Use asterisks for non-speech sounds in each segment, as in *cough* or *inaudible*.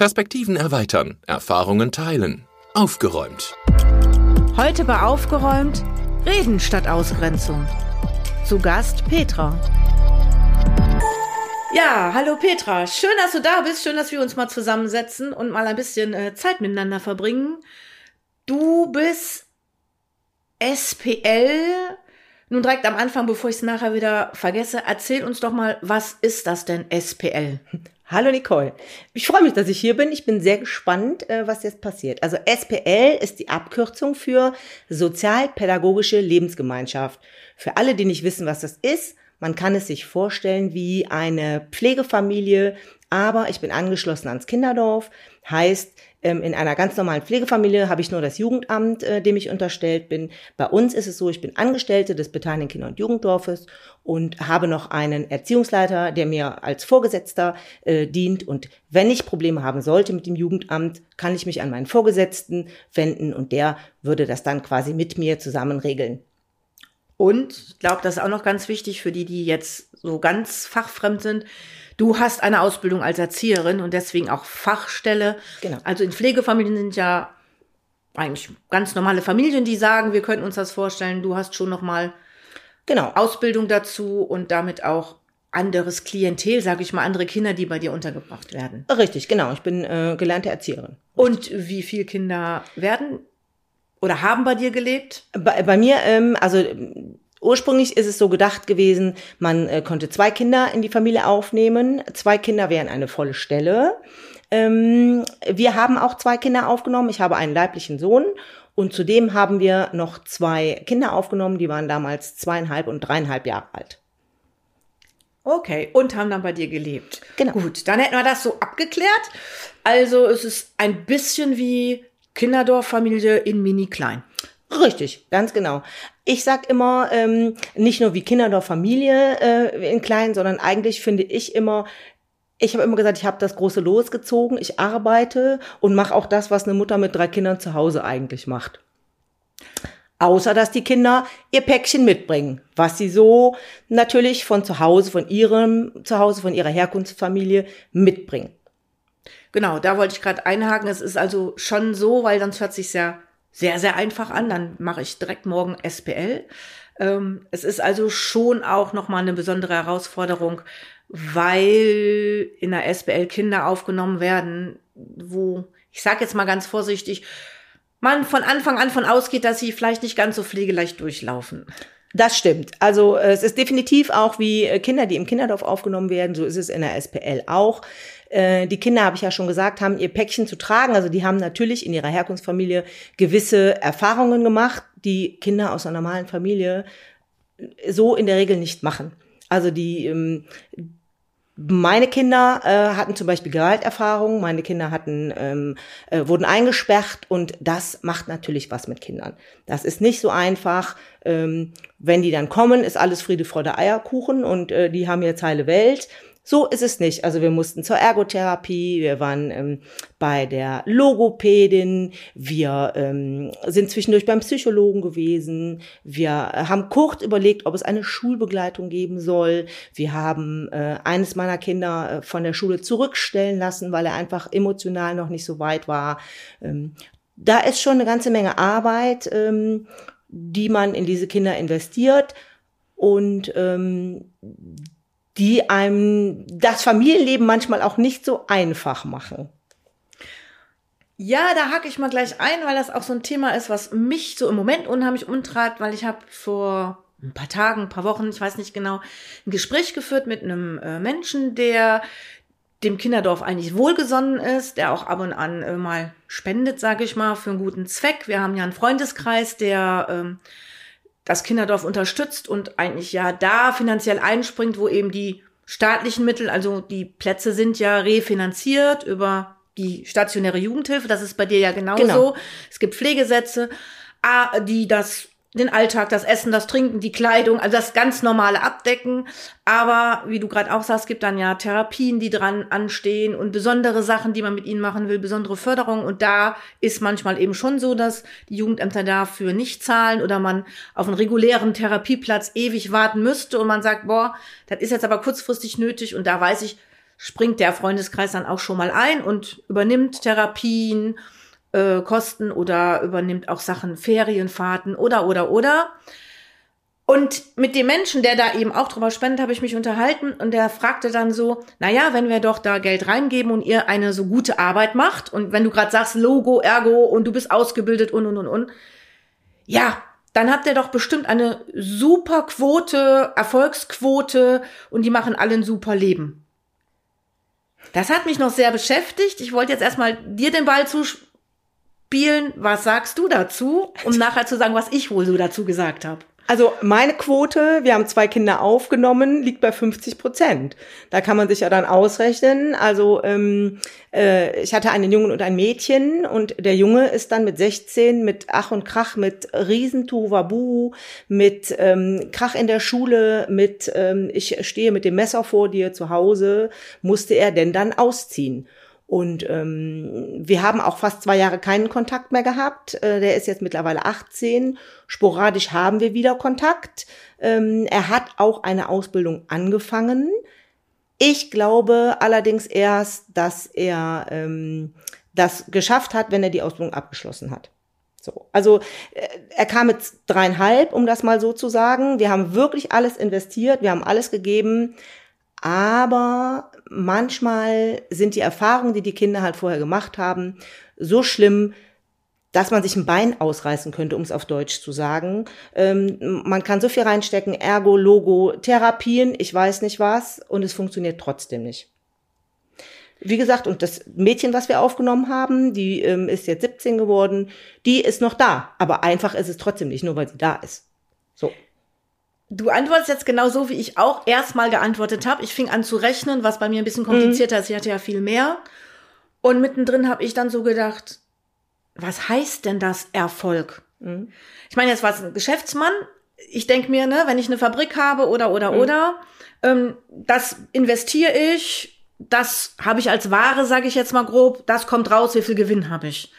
Perspektiven erweitern, Erfahrungen teilen. Aufgeräumt. Heute bei Aufgeräumt Reden statt Ausgrenzung. Zu Gast Petra. Ja, hallo Petra. Schön, dass du da bist. Schön, dass wir uns mal zusammensetzen und mal ein bisschen äh, Zeit miteinander verbringen. Du bist SPL. Nun direkt am Anfang, bevor ich es nachher wieder vergesse, erzähl uns doch mal, was ist das denn SPL? *laughs* Hallo Nicole. Ich freue mich, dass ich hier bin. Ich bin sehr gespannt, äh, was jetzt passiert. Also SPL ist die Abkürzung für Sozialpädagogische Lebensgemeinschaft. Für alle, die nicht wissen, was das ist, man kann es sich vorstellen wie eine Pflegefamilie, aber ich bin angeschlossen ans Kinderdorf. Heißt, in einer ganz normalen Pflegefamilie habe ich nur das Jugendamt, äh, dem ich unterstellt bin. Bei uns ist es so, ich bin Angestellte des Beteiligten Kinder- und Jugenddorfes und habe noch einen Erziehungsleiter, der mir als Vorgesetzter äh, dient. Und wenn ich Probleme haben sollte mit dem Jugendamt, kann ich mich an meinen Vorgesetzten wenden und der würde das dann quasi mit mir zusammen regeln. Und ich glaube, das ist auch noch ganz wichtig für die, die jetzt so ganz fachfremd sind. Du hast eine Ausbildung als Erzieherin und deswegen auch Fachstelle. Genau. Also in Pflegefamilien sind ja eigentlich ganz normale Familien, die sagen, wir könnten uns das vorstellen. Du hast schon noch mal genau Ausbildung dazu und damit auch anderes Klientel, sage ich mal, andere Kinder, die bei dir untergebracht werden. Richtig, genau. Ich bin äh, gelernte Erzieherin. Und wie viele Kinder werden oder haben bei dir gelebt? Bei, bei mir, ähm, also Ursprünglich ist es so gedacht gewesen, man äh, konnte zwei Kinder in die Familie aufnehmen. Zwei Kinder wären eine volle Stelle. Ähm, wir haben auch zwei Kinder aufgenommen. Ich habe einen leiblichen Sohn und zudem haben wir noch zwei Kinder aufgenommen, die waren damals zweieinhalb und dreieinhalb Jahre alt. Okay, und haben dann bei dir gelebt. Genau. Gut, dann hätten wir das so abgeklärt. Also es ist ein bisschen wie Kinderdorffamilie in mini-klein. Richtig, ganz genau. Ich sag immer, ähm, nicht nur wie Kinderdorffamilie äh, in klein, sondern eigentlich finde ich immer, ich habe immer gesagt, ich habe das große losgezogen, ich arbeite und mache auch das, was eine Mutter mit drei Kindern zu Hause eigentlich macht. Außer dass die Kinder ihr Päckchen mitbringen, was sie so natürlich von zu Hause, von ihrem Zuhause, von ihrer Herkunftsfamilie mitbringen. Genau, da wollte ich gerade einhaken. Es ist also schon so, weil sonst hört sich ja sehr, sehr einfach an. Dann mache ich direkt morgen SPL. Ähm, es ist also schon auch nochmal eine besondere Herausforderung, weil in der SPL Kinder aufgenommen werden, wo, ich sage jetzt mal ganz vorsichtig, man von Anfang an von ausgeht, dass sie vielleicht nicht ganz so pflegeleicht durchlaufen. Das stimmt. Also es ist definitiv auch wie äh, Kinder, die im Kinderdorf aufgenommen werden, so ist es in der SPL auch. Äh, die Kinder, habe ich ja schon gesagt, haben ihr Päckchen zu tragen. Also die haben natürlich in ihrer Herkunftsfamilie gewisse Erfahrungen gemacht, die Kinder aus einer normalen Familie so in der Regel nicht machen. Also die ähm, meine Kinder äh, hatten zum Beispiel Gewalterfahrungen, meine Kinder hatten, ähm, äh, wurden eingesperrt und das macht natürlich was mit Kindern. Das ist nicht so einfach. Ähm, wenn die dann kommen, ist alles Friede, Freude, Eierkuchen und äh, die haben jetzt heile Welt. So ist es nicht. Also wir mussten zur Ergotherapie, wir waren ähm, bei der Logopädin, wir ähm, sind zwischendurch beim Psychologen gewesen, wir haben kurz überlegt, ob es eine Schulbegleitung geben soll. Wir haben äh, eines meiner Kinder äh, von der Schule zurückstellen lassen, weil er einfach emotional noch nicht so weit war. Ähm, da ist schon eine ganze Menge Arbeit, ähm, die man in diese Kinder investiert. Und ähm, die einem das Familienleben manchmal auch nicht so einfach machen. Ja, da hake ich mal gleich ein, weil das auch so ein Thema ist, was mich so im Moment unheimlich umtreibt, weil ich habe vor ein paar Tagen, ein paar Wochen, ich weiß nicht genau, ein Gespräch geführt mit einem äh, Menschen, der dem Kinderdorf eigentlich wohlgesonnen ist, der auch ab und an äh, mal spendet, sage ich mal, für einen guten Zweck. Wir haben ja einen Freundeskreis, der ähm, das Kinderdorf unterstützt und eigentlich ja da finanziell einspringt, wo eben die staatlichen Mittel, also die Plätze sind ja refinanziert über die stationäre Jugendhilfe. Das ist bei dir ja genauso. Genau. Es gibt Pflegesätze, die das den Alltag, das Essen, das Trinken, die Kleidung, also das ganz normale Abdecken. Aber wie du gerade auch sagst, gibt dann ja Therapien, die dran anstehen und besondere Sachen, die man mit ihnen machen will, besondere Förderung. Und da ist manchmal eben schon so, dass die Jugendämter dafür nicht zahlen oder man auf einen regulären Therapieplatz ewig warten müsste und man sagt, boah, das ist jetzt aber kurzfristig nötig und da weiß ich, springt der Freundeskreis dann auch schon mal ein und übernimmt Therapien, äh, Kosten oder übernimmt auch Sachen Ferienfahrten oder oder oder. Und mit dem Menschen, der da eben auch drüber spendet, habe ich mich unterhalten und der fragte dann so, naja, wenn wir doch da Geld reingeben und ihr eine so gute Arbeit macht und wenn du gerade sagst Logo, Ergo und du bist ausgebildet und und und und, ja, dann habt ihr doch bestimmt eine super Quote, Erfolgsquote und die machen alle ein super Leben. Das hat mich noch sehr beschäftigt. Ich wollte jetzt erstmal dir den Ball zuspielen. Was sagst du dazu? Um *laughs* nachher zu sagen, was ich wohl so dazu gesagt habe. Also meine Quote, wir haben zwei Kinder aufgenommen, liegt bei 50 Prozent. Da kann man sich ja dann ausrechnen. Also ähm, äh, ich hatte einen Jungen und ein Mädchen und der Junge ist dann mit 16 mit Ach und Krach, mit Riesentuwabu, mit ähm, Krach in der Schule, mit ähm, ich stehe mit dem Messer vor dir zu Hause, musste er denn dann ausziehen. Und ähm, wir haben auch fast zwei Jahre keinen Kontakt mehr gehabt. Äh, der ist jetzt mittlerweile 18. Sporadisch haben wir wieder Kontakt. Ähm, er hat auch eine Ausbildung angefangen. Ich glaube allerdings erst, dass er ähm, das geschafft hat, wenn er die Ausbildung abgeschlossen hat. So, also äh, er kam mit dreieinhalb, um das mal so zu sagen. Wir haben wirklich alles investiert, wir haben alles gegeben. Aber manchmal sind die Erfahrungen, die die Kinder halt vorher gemacht haben, so schlimm, dass man sich ein Bein ausreißen könnte, um es auf Deutsch zu sagen. Ähm, man kann so viel reinstecken, Ergo, Logo, Therapien, ich weiß nicht was, und es funktioniert trotzdem nicht. Wie gesagt, und das Mädchen, was wir aufgenommen haben, die ähm, ist jetzt 17 geworden, die ist noch da. Aber einfach ist es trotzdem nicht, nur weil sie da ist. So. Du antwortest jetzt genau so, wie ich auch erstmal geantwortet habe. Ich fing an zu rechnen, was bei mir ein bisschen komplizierter mhm. ist. Ich hatte ja viel mehr. Und mittendrin habe ich dann so gedacht, was heißt denn das Erfolg? Mhm. Ich meine, jetzt war es ein Geschäftsmann. Ich denke mir, ne, wenn ich eine Fabrik habe oder oder mhm. oder, ähm, das investiere ich, das habe ich als Ware, sage ich jetzt mal grob, das kommt raus, wie viel Gewinn habe ich.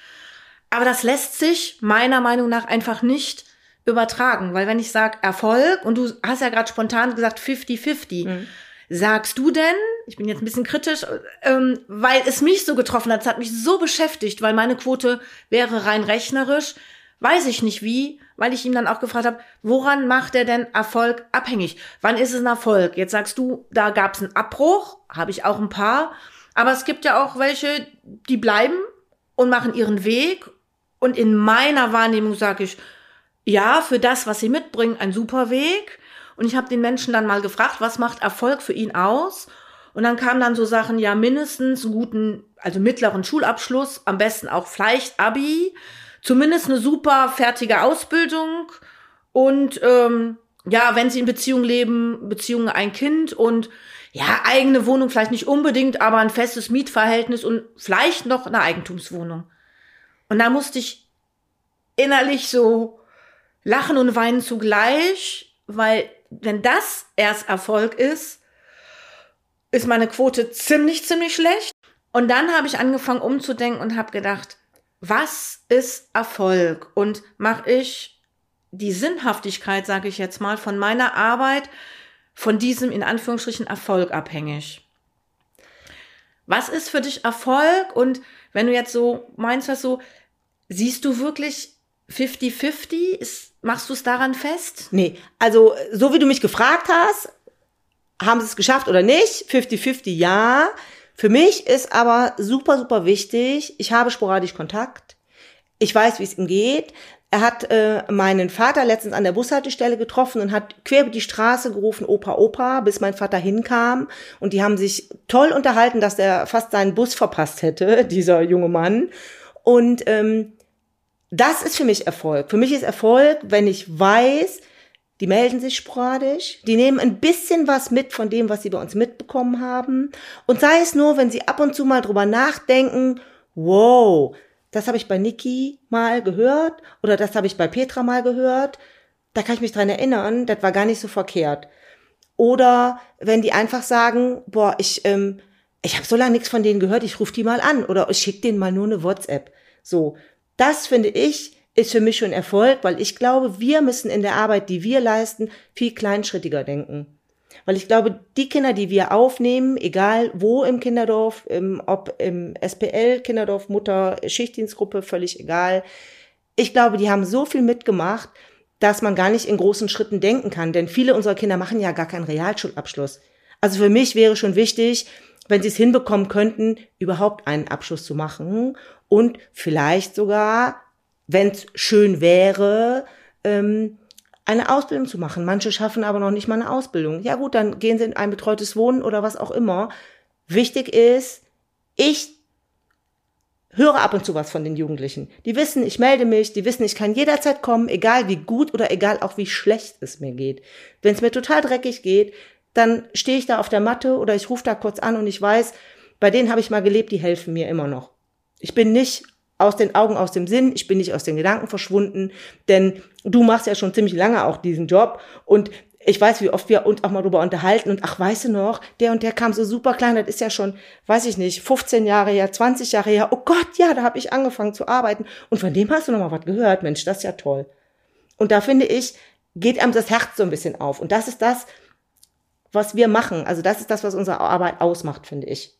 Aber das lässt sich meiner Meinung nach einfach nicht übertragen, weil wenn ich sage Erfolg und du hast ja gerade spontan gesagt 50-50, mhm. sagst du denn, ich bin jetzt ein bisschen kritisch, ähm, weil es mich so getroffen hat, es hat mich so beschäftigt, weil meine Quote wäre rein rechnerisch, weiß ich nicht wie, weil ich ihm dann auch gefragt habe, woran macht er denn Erfolg abhängig? Wann ist es ein Erfolg? Jetzt sagst du, da gab es einen Abbruch, habe ich auch ein paar, aber es gibt ja auch welche, die bleiben und machen ihren Weg und in meiner Wahrnehmung sage ich, ja, für das, was sie mitbringen, ein super Weg. Und ich habe den Menschen dann mal gefragt, was macht Erfolg für ihn aus? Und dann kamen dann so Sachen, ja, mindestens einen guten, also mittleren Schulabschluss, am besten auch vielleicht Abi, zumindest eine super fertige Ausbildung und ähm, ja, wenn sie in Beziehung leben, Beziehungen ein Kind und ja, eigene Wohnung vielleicht nicht unbedingt, aber ein festes Mietverhältnis und vielleicht noch eine Eigentumswohnung. Und da musste ich innerlich so lachen und weinen zugleich, weil wenn das erst Erfolg ist, ist meine Quote ziemlich, ziemlich schlecht. Und dann habe ich angefangen umzudenken und habe gedacht, was ist Erfolg? Und mache ich die Sinnhaftigkeit, sage ich jetzt mal, von meiner Arbeit von diesem in Anführungsstrichen Erfolg abhängig? Was ist für dich Erfolg? Und wenn du jetzt so meinst, was so, siehst du wirklich 50-50? Machst du es daran fest? Nee, also so wie du mich gefragt hast, haben sie es geschafft oder nicht? 50-50 ja. Für mich ist aber super, super wichtig, ich habe sporadisch Kontakt. Ich weiß, wie es ihm geht. Er hat äh, meinen Vater letztens an der Bushaltestelle getroffen und hat quer über die Straße gerufen, Opa, Opa, bis mein Vater hinkam. Und die haben sich toll unterhalten, dass er fast seinen Bus verpasst hätte, *laughs* dieser junge Mann. Und ähm, das ist für mich Erfolg. Für mich ist Erfolg, wenn ich weiß, die melden sich sporadisch, die nehmen ein bisschen was mit von dem, was sie bei uns mitbekommen haben. Und sei es nur, wenn sie ab und zu mal drüber nachdenken, wow, das habe ich bei Niki mal gehört oder das habe ich bei Petra mal gehört. Da kann ich mich dran erinnern, das war gar nicht so verkehrt. Oder wenn die einfach sagen, boah, ich, ähm, ich habe so lange nichts von denen gehört, ich rufe die mal an oder ich schicke denen mal nur eine WhatsApp. So, das finde ich ist für mich schon Erfolg, weil ich glaube, wir müssen in der Arbeit, die wir leisten, viel kleinschrittiger denken. Weil ich glaube, die Kinder, die wir aufnehmen, egal wo im Kinderdorf, im, ob im SPL, Kinderdorf, Mutter, Schichtdienstgruppe, völlig egal. Ich glaube, die haben so viel mitgemacht, dass man gar nicht in großen Schritten denken kann. Denn viele unserer Kinder machen ja gar keinen Realschulabschluss. Also für mich wäre schon wichtig, wenn sie es hinbekommen könnten, überhaupt einen Abschluss zu machen und vielleicht sogar, wenn es schön wäre, ähm, eine Ausbildung zu machen. Manche schaffen aber noch nicht mal eine Ausbildung. Ja gut, dann gehen sie in ein betreutes Wohnen oder was auch immer. Wichtig ist, ich höre ab und zu was von den Jugendlichen. Die wissen, ich melde mich, die wissen, ich kann jederzeit kommen, egal wie gut oder egal auch wie schlecht es mir geht. Wenn es mir total dreckig geht, dann stehe ich da auf der Matte oder ich rufe da kurz an und ich weiß, bei denen habe ich mal gelebt, die helfen mir immer noch. Ich bin nicht aus den Augen, aus dem Sinn, ich bin nicht aus den Gedanken verschwunden, denn du machst ja schon ziemlich lange auch diesen Job und ich weiß, wie oft wir uns auch mal drüber unterhalten und ach, weißt du noch, der und der kam so super klein, das ist ja schon, weiß ich nicht, 15 Jahre her, 20 Jahre her. Oh Gott, ja, da habe ich angefangen zu arbeiten und von dem hast du noch mal was gehört. Mensch, das ist ja toll. Und da finde ich, geht einem das Herz so ein bisschen auf und das ist das, was wir machen. Also das ist das, was unsere Arbeit ausmacht, finde ich.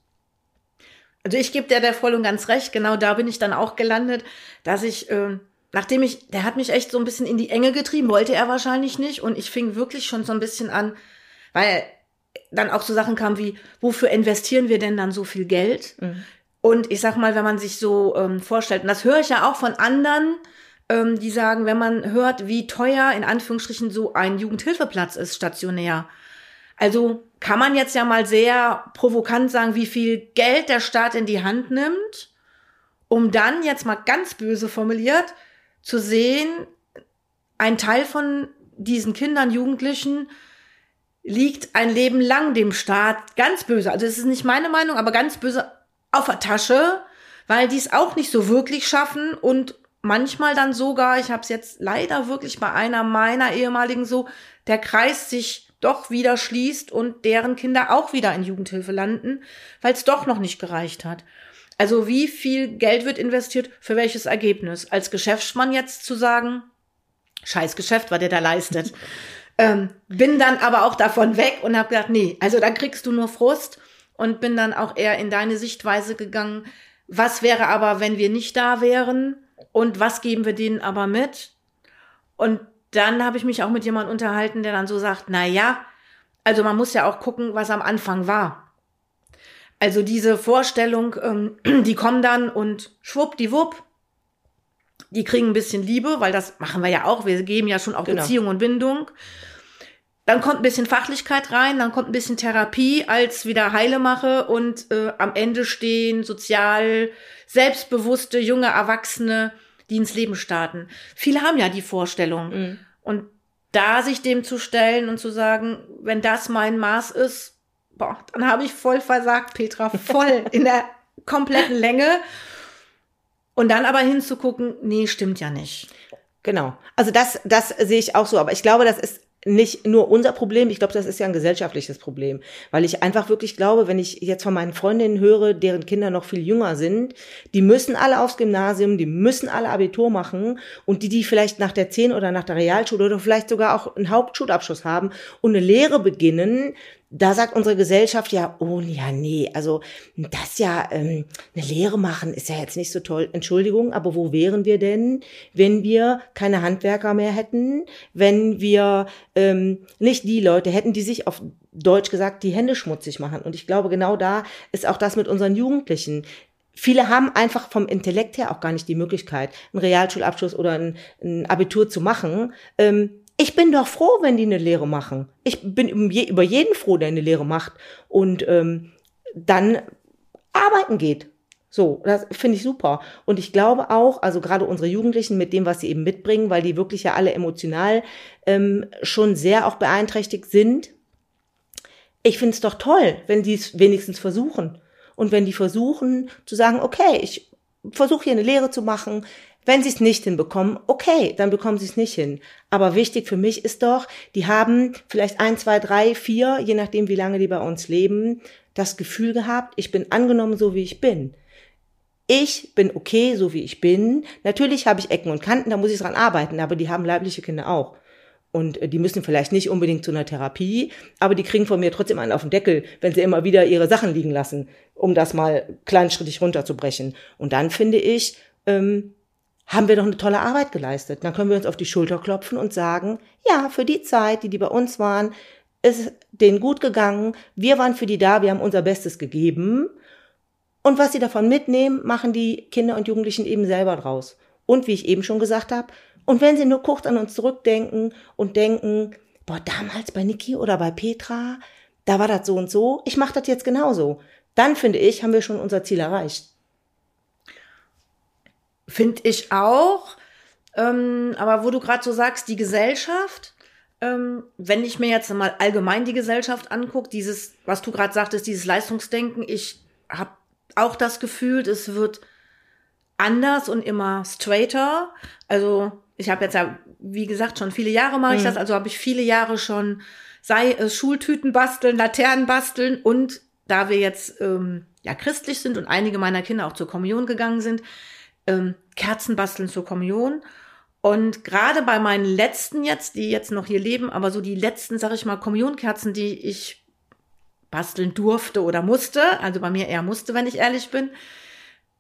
Also ich gebe der der voll und ganz recht. Genau da bin ich dann auch gelandet, dass ich, äh, nachdem ich, der hat mich echt so ein bisschen in die Enge getrieben, wollte er wahrscheinlich nicht. Und ich fing wirklich schon so ein bisschen an, weil dann auch so Sachen kamen wie, wofür investieren wir denn dann so viel Geld? Mhm. Und ich sag mal, wenn man sich so ähm, vorstellt, und das höre ich ja auch von anderen, ähm, die sagen, wenn man hört, wie teuer in Anführungsstrichen so ein Jugendhilfeplatz ist, stationär, also kann man jetzt ja mal sehr provokant sagen, wie viel Geld der Staat in die Hand nimmt, um dann jetzt mal ganz böse formuliert zu sehen, ein Teil von diesen Kindern, Jugendlichen liegt ein Leben lang dem Staat ganz böse. Also es ist nicht meine Meinung, aber ganz böse auf der Tasche, weil die es auch nicht so wirklich schaffen und manchmal dann sogar, ich habe es jetzt leider wirklich bei einer meiner ehemaligen so, der Kreis sich doch wieder schließt und deren Kinder auch wieder in Jugendhilfe landen, weil es doch noch nicht gereicht hat. Also wie viel Geld wird investiert für welches Ergebnis? Als Geschäftsmann jetzt zu sagen, scheiß Geschäft, was der da leistet. *laughs* ähm, bin dann aber auch davon weg und habe gedacht, nee, also da kriegst du nur Frust und bin dann auch eher in deine Sichtweise gegangen. Was wäre aber, wenn wir nicht da wären? Und was geben wir denen aber mit? Und dann habe ich mich auch mit jemandem unterhalten, der dann so sagt, na ja, also man muss ja auch gucken, was am Anfang war. Also diese Vorstellung, ähm, *clears throat* die kommen dann und schwuppdiwupp, die kriegen ein bisschen Liebe, weil das machen wir ja auch. Wir geben ja schon auch genau. Beziehung und Bindung. Dann kommt ein bisschen Fachlichkeit rein, dann kommt ein bisschen Therapie als wieder Heile mache und äh, am Ende stehen sozial selbstbewusste junge Erwachsene, die ins Leben starten. Viele haben ja die Vorstellung. Mhm. Und da sich dem zu stellen und zu sagen, wenn das mein Maß ist, boah, dann habe ich voll versagt, Petra, voll *laughs* in der kompletten Länge. Und dann aber hinzugucken, nee, stimmt ja nicht. Genau. Also das, das sehe ich auch so. Aber ich glaube, das ist nicht nur unser Problem, ich glaube, das ist ja ein gesellschaftliches Problem, weil ich einfach wirklich glaube, wenn ich jetzt von meinen Freundinnen höre, deren Kinder noch viel jünger sind, die müssen alle aufs Gymnasium, die müssen alle Abitur machen. Und die, die vielleicht nach der 10 oder nach der Realschule oder vielleicht sogar auch einen Hauptschulabschluss haben und eine Lehre beginnen, da sagt unsere Gesellschaft ja, oh ja, nee, also das ja, ähm, eine Lehre machen ist ja jetzt nicht so toll. Entschuldigung, aber wo wären wir denn, wenn wir keine Handwerker mehr hätten, wenn wir ähm, nicht die Leute hätten, die sich auf Deutsch gesagt die Hände schmutzig machen. Und ich glaube, genau da ist auch das mit unseren Jugendlichen. Viele haben einfach vom Intellekt her auch gar nicht die Möglichkeit, einen Realschulabschluss oder ein, ein Abitur zu machen. Ähm, ich bin doch froh, wenn die eine Lehre machen. Ich bin über jeden froh, der eine Lehre macht und ähm, dann arbeiten geht. So, das finde ich super. Und ich glaube auch, also gerade unsere Jugendlichen mit dem, was sie eben mitbringen, weil die wirklich ja alle emotional ähm, schon sehr auch beeinträchtigt sind. Ich finde es doch toll, wenn die es wenigstens versuchen. Und wenn die versuchen zu sagen, okay, ich versuche hier eine Lehre zu machen, wenn sie es nicht hinbekommen, okay, dann bekommen sie es nicht hin. Aber wichtig für mich ist doch, die haben vielleicht ein, zwei, drei, vier, je nachdem, wie lange die bei uns leben, das Gefühl gehabt, ich bin angenommen, so wie ich bin. Ich bin okay, so wie ich bin. Natürlich habe ich Ecken und Kanten, da muss ich dran arbeiten, aber die haben leibliche Kinder auch. Und äh, die müssen vielleicht nicht unbedingt zu einer Therapie, aber die kriegen von mir trotzdem einen auf den Deckel, wenn sie immer wieder ihre Sachen liegen lassen, um das mal kleinschrittig runterzubrechen. Und dann finde ich, ähm, haben wir doch eine tolle Arbeit geleistet. Dann können wir uns auf die Schulter klopfen und sagen, ja, für die Zeit, die die bei uns waren, ist denen gut gegangen. Wir waren für die da, wir haben unser Bestes gegeben. Und was sie davon mitnehmen, machen die Kinder und Jugendlichen eben selber draus. Und wie ich eben schon gesagt habe, und wenn sie nur kurz an uns zurückdenken und denken, boah, damals bei Niki oder bei Petra, da war das so und so, ich mache das jetzt genauso. Dann finde ich, haben wir schon unser Ziel erreicht. Finde ich auch. Ähm, aber wo du gerade so sagst, die Gesellschaft, ähm, wenn ich mir jetzt mal allgemein die Gesellschaft angucke, dieses, was du gerade sagtest, dieses Leistungsdenken, ich habe auch das Gefühl, es wird anders und immer straighter. Also ich habe jetzt ja, wie gesagt, schon viele Jahre mache ich mhm. das, also habe ich viele Jahre schon, sei es Schultüten basteln, Laternen basteln und da wir jetzt ähm, ja christlich sind und einige meiner Kinder auch zur Kommunion gegangen sind, ähm, Kerzen basteln zur Kommunion. Und gerade bei meinen letzten jetzt, die jetzt noch hier leben, aber so die letzten, sag ich mal, Kommunionkerzen, die ich basteln durfte oder musste, also bei mir eher musste, wenn ich ehrlich bin,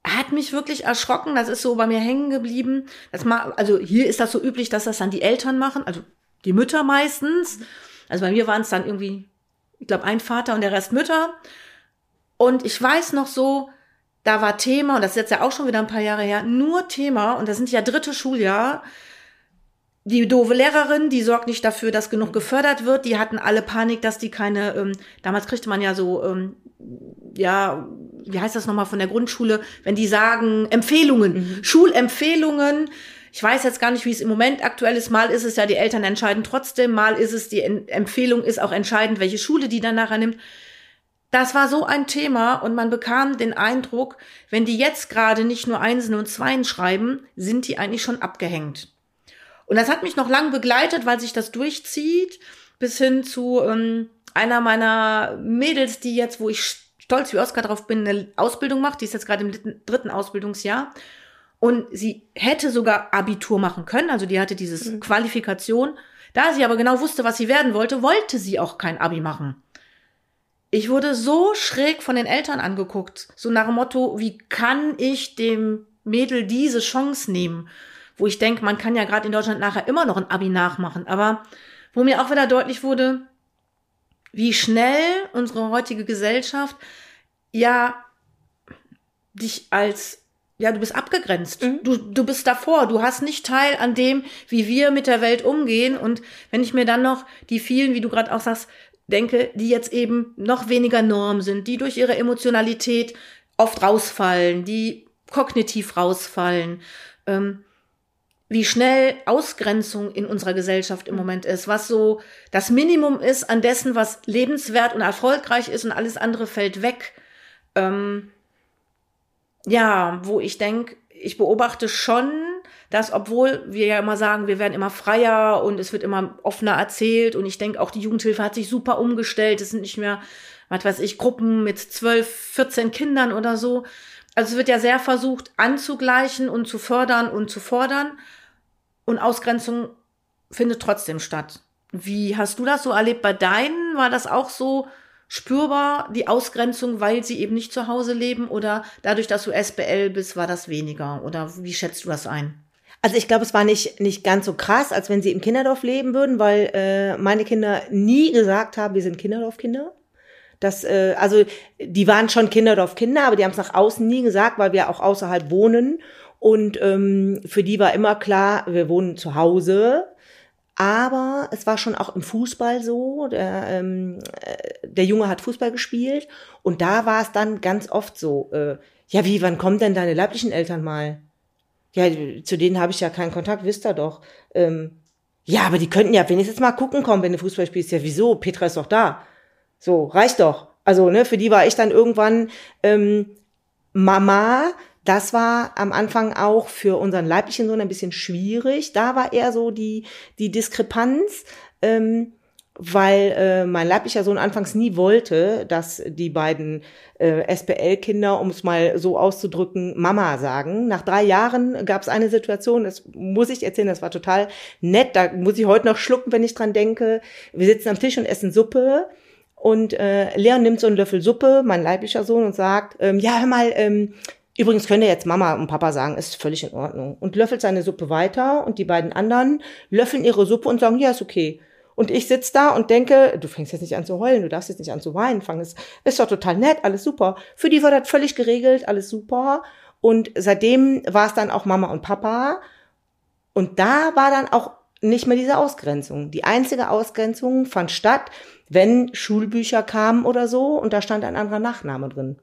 hat mich wirklich erschrocken. Das ist so bei mir hängen geblieben. Das mal, also hier ist das so üblich, dass das dann die Eltern machen, also die Mütter meistens. Also bei mir waren es dann irgendwie, ich glaube, ein Vater und der Rest Mütter. Und ich weiß noch so, da war Thema, und das ist jetzt ja auch schon wieder ein paar Jahre her, nur Thema, und das sind ja dritte Schuljahr. Die doofe Lehrerin, die sorgt nicht dafür, dass genug gefördert wird. Die hatten alle Panik, dass die keine, ähm, damals kriegte man ja so, ähm, ja, wie heißt das nochmal von der Grundschule, wenn die sagen Empfehlungen, mhm. Schulempfehlungen. Ich weiß jetzt gar nicht, wie es im Moment aktuell ist. Mal ist es ja, die Eltern entscheiden trotzdem, mal ist es, die Empfehlung ist auch entscheidend, welche Schule die dann nachher nimmt. Das war so ein Thema und man bekam den Eindruck, wenn die jetzt gerade nicht nur Einsen und Zweien schreiben, sind die eigentlich schon abgehängt. Und das hat mich noch lang begleitet, weil sich das durchzieht, bis hin zu ähm, einer meiner Mädels, die jetzt, wo ich stolz wie Oskar drauf bin, eine Ausbildung macht. Die ist jetzt gerade im dritten Ausbildungsjahr. Und sie hätte sogar Abitur machen können. Also die hatte dieses mhm. Qualifikation. Da sie aber genau wusste, was sie werden wollte, wollte sie auch kein Abi machen. Ich wurde so schräg von den Eltern angeguckt. So nach dem Motto, wie kann ich dem Mädel diese Chance nehmen? Wo ich denke, man kann ja gerade in Deutschland nachher immer noch ein Abi nachmachen. Aber wo mir auch wieder deutlich wurde, wie schnell unsere heutige Gesellschaft ja dich als ja, du bist abgegrenzt. Mhm. Du, du bist davor. Du hast nicht Teil an dem, wie wir mit der Welt umgehen. Und wenn ich mir dann noch die vielen, wie du gerade auch sagst, denke, die jetzt eben noch weniger Norm sind, die durch ihre Emotionalität oft rausfallen, die kognitiv rausfallen, ähm, wie schnell Ausgrenzung in unserer Gesellschaft im Moment ist, was so das Minimum ist an dessen, was lebenswert und erfolgreich ist und alles andere fällt weg. Ähm, ja, wo ich denke, ich beobachte schon, dass obwohl wir ja immer sagen, wir werden immer freier und es wird immer offener erzählt und ich denke auch die Jugendhilfe hat sich super umgestellt, es sind nicht mehr, was weiß ich, Gruppen mit zwölf, 14 Kindern oder so. Also es wird ja sehr versucht anzugleichen und zu fördern und zu fordern und Ausgrenzung findet trotzdem statt. Wie hast du das so erlebt bei deinen? War das auch so spürbar, die Ausgrenzung, weil sie eben nicht zu Hause leben? Oder dadurch, dass du SBL bist, war das weniger? Oder wie schätzt du das ein? Also ich glaube, es war nicht, nicht ganz so krass, als wenn sie im Kinderdorf leben würden, weil äh, meine Kinder nie gesagt haben, wir sind Kinderdorfkinder. Das, äh, also die waren schon Kinderdorfkinder, aber die haben es nach außen nie gesagt, weil wir auch außerhalb wohnen und ähm, für die war immer klar, wir wohnen zu Hause. Aber es war schon auch im Fußball so. Der, ähm, äh, der Junge hat Fußball gespielt und da war es dann ganz oft so, äh, ja, wie, wann kommen denn deine leiblichen Eltern mal? Ja, zu denen habe ich ja keinen Kontakt, wisst ihr doch. Ähm, ja, aber die könnten ja wenigstens mal gucken kommen, wenn du Fußball spielst. Ja, wieso? Petra ist doch da. So, reicht doch. Also, ne, für die war ich dann irgendwann ähm, Mama, das war am Anfang auch für unseren leiblichen Sohn ein bisschen schwierig. Da war eher so die, die Diskrepanz, ähm, weil äh, mein leiblicher Sohn anfangs nie wollte, dass die beiden äh, SPL-Kinder, um es mal so auszudrücken, Mama sagen. Nach drei Jahren gab es eine Situation, das muss ich erzählen, das war total nett, da muss ich heute noch schlucken, wenn ich dran denke. Wir sitzen am Tisch und essen Suppe und äh, Leon nimmt so einen Löffel Suppe, mein leiblicher Sohn, und sagt, ähm, ja, hör mal, ähm, übrigens könnt ihr jetzt Mama und Papa sagen, ist völlig in Ordnung. Und löffelt seine Suppe weiter und die beiden anderen löffeln ihre Suppe und sagen, ja, ist okay. Und ich sitz da und denke, du fängst jetzt nicht an zu heulen, du darfst jetzt nicht an zu weinen, fang es, ist doch total nett, alles super. Für die war das völlig geregelt, alles super. Und seitdem war es dann auch Mama und Papa. Und da war dann auch nicht mehr diese Ausgrenzung. Die einzige Ausgrenzung fand statt, wenn Schulbücher kamen oder so und da stand ein anderer Nachname drin.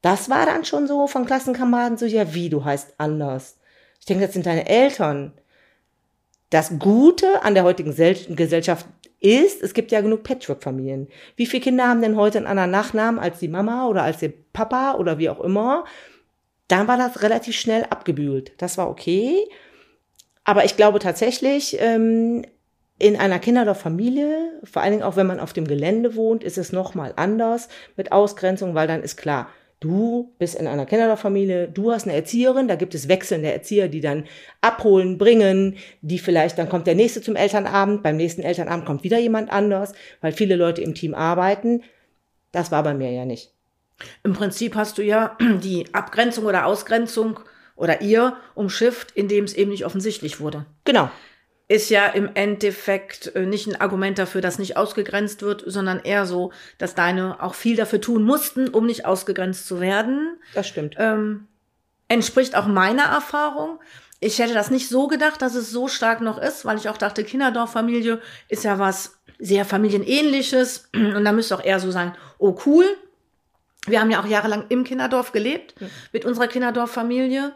Das war dann schon so von Klassenkameraden so, ja, wie, du heißt anders. Ich denke, das sind deine Eltern. Das Gute an der heutigen Gesellschaft ist, es gibt ja genug Patchwork-Familien. Wie viele Kinder haben denn heute einen anderen Nachnamen als die Mama oder als der Papa oder wie auch immer? Dann war das relativ schnell abgebügelt. Das war okay. Aber ich glaube tatsächlich, ähm, in einer Kinderdorffamilie, vor allen Dingen auch wenn man auf dem Gelände wohnt, ist es nochmal anders mit Ausgrenzung, weil dann ist klar, Du bist in einer Kinderdorffamilie, du hast eine Erzieherin, da gibt es wechselnde Erzieher, die dann abholen, bringen, die vielleicht, dann kommt der nächste zum Elternabend, beim nächsten Elternabend kommt wieder jemand anders, weil viele Leute im Team arbeiten. Das war bei mir ja nicht. Im Prinzip hast du ja *clears throat* die Abgrenzung oder Ausgrenzung oder ihr umschifft, indem es eben nicht offensichtlich wurde. Genau ist ja im Endeffekt äh, nicht ein Argument dafür, dass nicht ausgegrenzt wird, sondern eher so, dass deine auch viel dafür tun mussten, um nicht ausgegrenzt zu werden. Das stimmt. Ähm, entspricht auch meiner Erfahrung. Ich hätte das nicht so gedacht, dass es so stark noch ist, weil ich auch dachte, Kinderdorffamilie ist ja was sehr familienähnliches *clears throat* und da müsste auch eher so sagen, oh cool. Wir haben ja auch jahrelang im Kinderdorf gelebt ja. mit unserer Kinderdorffamilie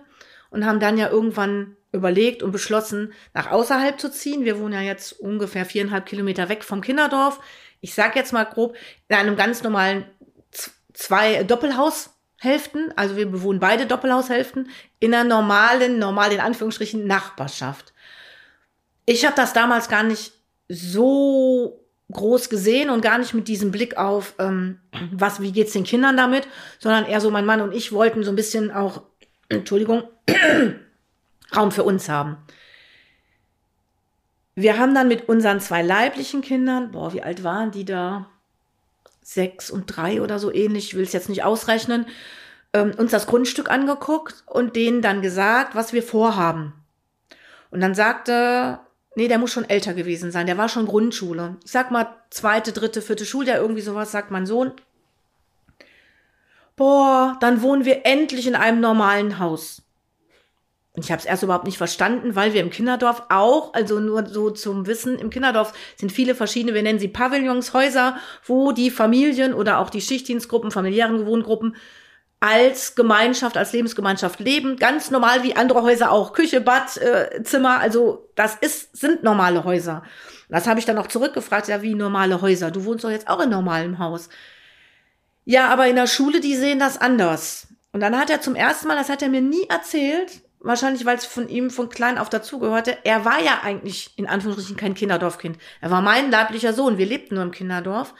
und haben dann ja irgendwann überlegt und beschlossen, nach außerhalb zu ziehen. Wir wohnen ja jetzt ungefähr viereinhalb Kilometer weg vom Kinderdorf. Ich sag jetzt mal grob, in einem ganz normalen zwei Doppelhaushälften, also wir bewohnen beide Doppelhaushälften, in einer normalen, normal in Anführungsstrichen Nachbarschaft. Ich habe das damals gar nicht so groß gesehen und gar nicht mit diesem Blick auf, ähm, was, wie geht's den Kindern damit, sondern eher so mein Mann und ich wollten so ein bisschen auch, *clears throat* Entschuldigung, Raum für uns haben. Wir haben dann mit unseren zwei leiblichen Kindern, boah, wie alt waren die da? Sechs und drei oder so ähnlich, ich will es jetzt nicht ausrechnen, ähm, uns das Grundstück angeguckt und denen dann gesagt, was wir vorhaben. Und dann sagte, nee, der muss schon älter gewesen sein, der war schon Grundschule. Ich sag mal zweite, dritte, vierte Schuljahr, irgendwie sowas, sagt mein Sohn. Boah, dann wohnen wir endlich in einem normalen Haus. Und ich habe es erst überhaupt nicht verstanden, weil wir im Kinderdorf auch, also nur so zum Wissen, im Kinderdorf sind viele verschiedene, wir nennen sie Pavillons, Häuser, wo die Familien oder auch die Schichtdienstgruppen, familiären Wohngruppen als Gemeinschaft, als Lebensgemeinschaft leben, ganz normal wie andere Häuser auch, Küche, Bad, äh, Zimmer, also das ist, sind normale Häuser. Das habe ich dann auch zurückgefragt, ja, wie normale Häuser. Du wohnst doch jetzt auch in normalem Haus. Ja, aber in der Schule, die sehen das anders. Und dann hat er zum ersten Mal, das hat er mir nie erzählt, wahrscheinlich, weil es von ihm von klein auf dazugehörte. Er war ja eigentlich in Anführungsstrichen kein Kinderdorfkind. Er war mein leiblicher Sohn. Wir lebten nur im Kinderdorf.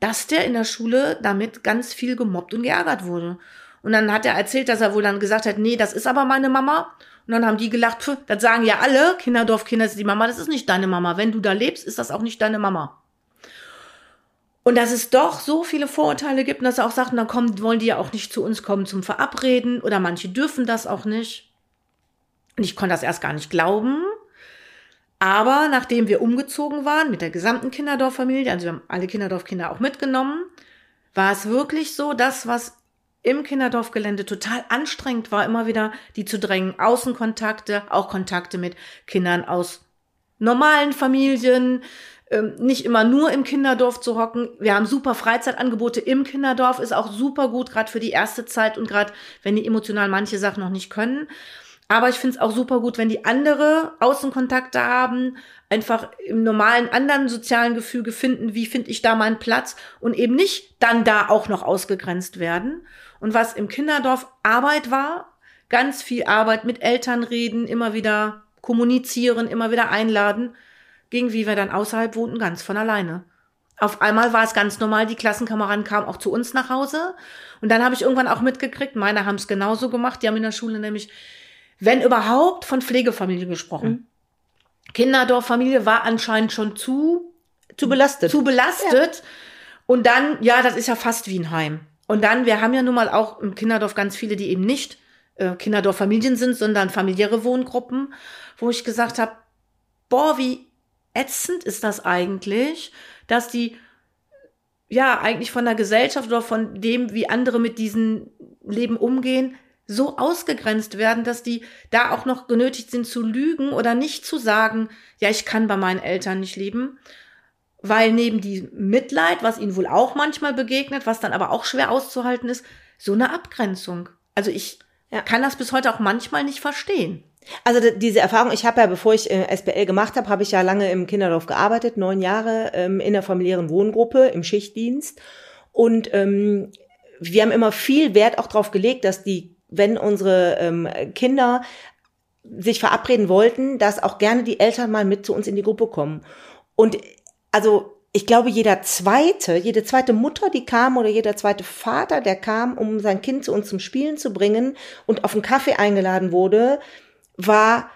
Dass der in der Schule damit ganz viel gemobbt und geärgert wurde. Und dann hat er erzählt, dass er wohl dann gesagt hat, nee, das ist aber meine Mama. Und dann haben die gelacht, pf, das sagen ja alle, Kinderdorfkinder ist die Mama, das ist nicht deine Mama. Wenn du da lebst, ist das auch nicht deine Mama. Und dass es doch so viele Vorurteile gibt und dass er auch sagt, dann kommen, wollen die ja auch nicht zu uns kommen zum Verabreden oder manche dürfen das auch nicht. Und ich konnte das erst gar nicht glauben. Aber nachdem wir umgezogen waren mit der gesamten Kinderdorffamilie, also wir haben alle Kinderdorfkinder auch mitgenommen, war es wirklich so, das, was im Kinderdorfgelände total anstrengend war, immer wieder die zu drängen, Außenkontakte, auch Kontakte mit Kindern aus normalen Familien, ähm, nicht immer nur im Kinderdorf zu hocken. Wir haben super Freizeitangebote im Kinderdorf, ist auch super gut, gerade für die erste Zeit und gerade wenn die emotional manche Sachen noch nicht können. Aber ich finde es auch super gut, wenn die andere Außenkontakte haben, einfach im normalen anderen sozialen Gefüge finden, wie finde ich da meinen Platz und eben nicht dann da auch noch ausgegrenzt werden. Und was im Kinderdorf Arbeit war, ganz viel Arbeit mit Eltern reden, immer wieder kommunizieren, immer wieder einladen, ging, wie wir dann außerhalb wohnten, ganz von alleine. auf einmal war es ganz normal, die Klassenkameraden kamen auch zu uns nach Hause. Und dann habe ich irgendwann auch mitgekriegt, meine haben es genauso gemacht. Die haben in der Schule nämlich, wenn überhaupt, von Pflegefamilie gesprochen. Mhm. Kinderdorffamilie war anscheinend schon zu, zu belastet. Zu belastet. Ja. Und dann, ja, das ist ja fast wie ein Heim. Und dann, wir haben ja nun mal auch im Kinderdorf ganz viele, die eben nicht äh, Kinderdorffamilien sind, sondern familiäre Wohngruppen, wo ich gesagt habe, boah, wie ätzend ist das eigentlich, dass die ja eigentlich von der Gesellschaft oder von dem, wie andere mit diesem Leben umgehen, so ausgegrenzt werden, dass die da auch noch genötigt sind zu lügen oder nicht zu sagen, ja, ich kann bei meinen Eltern nicht leben, weil neben diesem Mitleid, was ihnen wohl auch manchmal begegnet, was dann aber auch schwer auszuhalten ist, so eine Abgrenzung. Also ich ja. kann das bis heute auch manchmal nicht verstehen. Also diese Erfahrung, ich habe ja, bevor ich äh, SBL gemacht habe, habe ich ja lange im Kinderdorf gearbeitet, neun Jahre ähm, in der familiären Wohngruppe im Schichtdienst. Und ähm, wir haben immer viel Wert auch darauf gelegt, dass die, wenn unsere ähm, Kinder sich verabreden wollten, dass auch gerne die Eltern mal mit zu uns in die Gruppe kommen. Und also ich glaube, jeder zweite, jede zweite Mutter, die kam oder jeder zweite Vater, der kam, um sein Kind zu uns zum Spielen zu bringen und auf einen Kaffee eingeladen wurde, war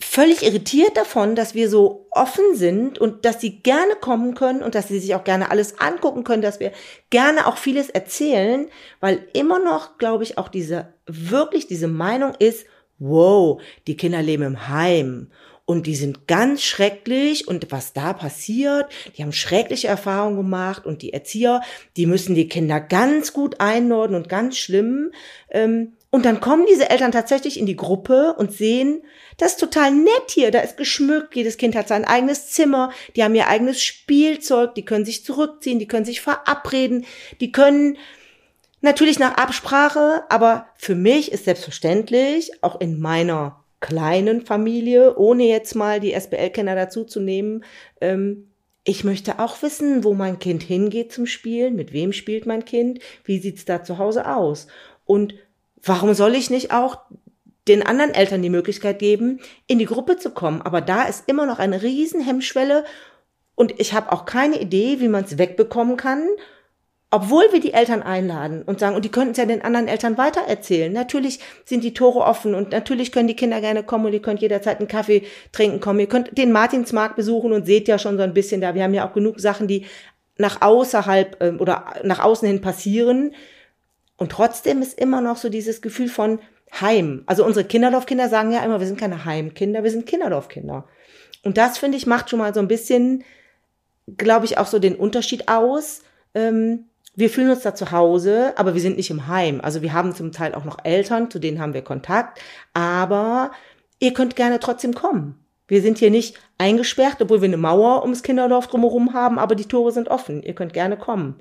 völlig irritiert davon, dass wir so offen sind und dass sie gerne kommen können und dass sie sich auch gerne alles angucken können, dass wir gerne auch vieles erzählen, weil immer noch, glaube ich, auch diese, wirklich diese Meinung ist, wow, die Kinder leben im Heim und die sind ganz schrecklich und was da passiert, die haben schreckliche Erfahrungen gemacht und die Erzieher, die müssen die Kinder ganz gut einordnen und ganz schlimm. Ähm, und dann kommen diese Eltern tatsächlich in die Gruppe und sehen, das ist total nett hier, da ist geschmückt, jedes Kind hat sein eigenes Zimmer, die haben ihr eigenes Spielzeug, die können sich zurückziehen, die können sich verabreden, die können natürlich nach Absprache, aber für mich ist selbstverständlich, auch in meiner kleinen Familie, ohne jetzt mal die SBL-Kenner dazuzunehmen, ähm, ich möchte auch wissen, wo mein Kind hingeht zum Spielen, mit wem spielt mein Kind, wie sieht's da zu Hause aus. Und Warum soll ich nicht auch den anderen Eltern die Möglichkeit geben, in die Gruppe zu kommen? Aber da ist immer noch eine riesen Hemmschwelle und ich habe auch keine Idee, wie man es wegbekommen kann, obwohl wir die Eltern einladen und sagen, und die könnten es ja den anderen Eltern weitererzählen. Natürlich sind die Tore offen und natürlich können die Kinder gerne kommen und ihr könnt jederzeit einen Kaffee trinken kommen. Ihr könnt den Martinsmarkt besuchen und seht ja schon so ein bisschen da. Wir haben ja auch genug Sachen, die nach außerhalb äh, oder nach außen hin passieren, und trotzdem ist immer noch so dieses Gefühl von Heim. Also unsere Kinderdorfkinder sagen ja immer, wir sind keine Heimkinder, wir sind Kinderdorfkinder. Und das, finde ich, macht schon mal so ein bisschen, glaube ich, auch so den Unterschied aus. Ähm, wir fühlen uns da zu Hause, aber wir sind nicht im Heim. Also wir haben zum Teil auch noch Eltern, zu denen haben wir Kontakt, aber ihr könnt gerne trotzdem kommen. Wir sind hier nicht eingesperrt, obwohl wir eine Mauer ums Kinderdorf drumherum haben, aber die Tore sind offen. Ihr könnt gerne kommen.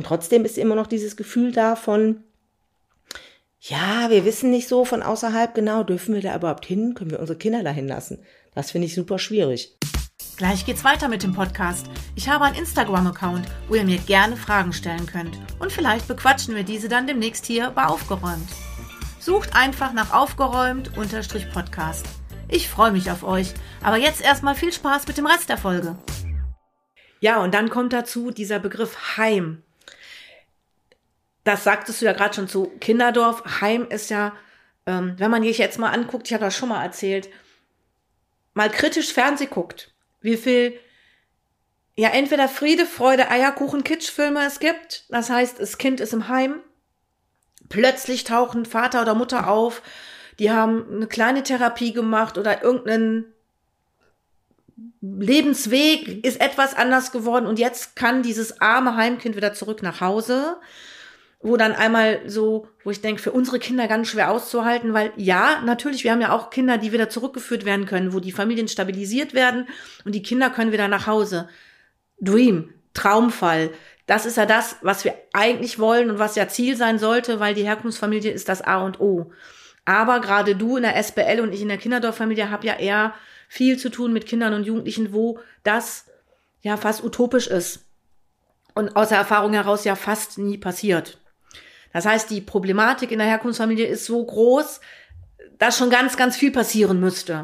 Und trotzdem ist immer noch dieses Gefühl da von, ja, wir wissen nicht so von außerhalb genau, dürfen wir da überhaupt hin? Können wir unsere Kinder dahin lassen? Das finde ich super schwierig. Gleich geht's weiter mit dem Podcast. Ich habe einen Instagram-Account, wo ihr mir gerne Fragen stellen könnt. Und vielleicht bequatschen wir diese dann demnächst hier bei Aufgeräumt. Sucht einfach nach Aufgeräumt-Podcast. Ich freue mich auf euch. Aber jetzt erstmal viel Spaß mit dem Rest der Folge. Ja, und dann kommt dazu dieser Begriff Heim das sagtest du ja gerade schon zu Kinderdorf. Heim ist ja, ähm, wenn man sich jetzt mal anguckt, ich habe das schon mal erzählt, mal kritisch Fernseh guckt, wie viel ja entweder Friede, Freude, Eierkuchen, Kitschfilme es gibt. Das heißt, das Kind ist im Heim. Plötzlich tauchen Vater oder Mutter auf, die haben eine kleine Therapie gemacht oder irgendeinen Lebensweg ist etwas anders geworden und jetzt kann dieses arme Heimkind wieder zurück nach Hause wo dann einmal so, wo ich denke, für unsere Kinder ganz schwer auszuhalten, weil ja, natürlich, wir haben ja auch Kinder, die wieder zurückgeführt werden können, wo die Familien stabilisiert werden und die Kinder können wieder nach Hause. Dream, Traumfall. Das ist ja das, was wir eigentlich wollen und was ja Ziel sein sollte, weil die Herkunftsfamilie ist das A und O. Aber gerade du in der SBL und ich in der Kinderdorffamilie hab ja eher viel zu tun mit Kindern und Jugendlichen, wo das ja fast utopisch ist. Und aus der Erfahrung heraus ja fast nie passiert. Das heißt, die Problematik in der Herkunftsfamilie ist so groß, dass schon ganz, ganz viel passieren müsste.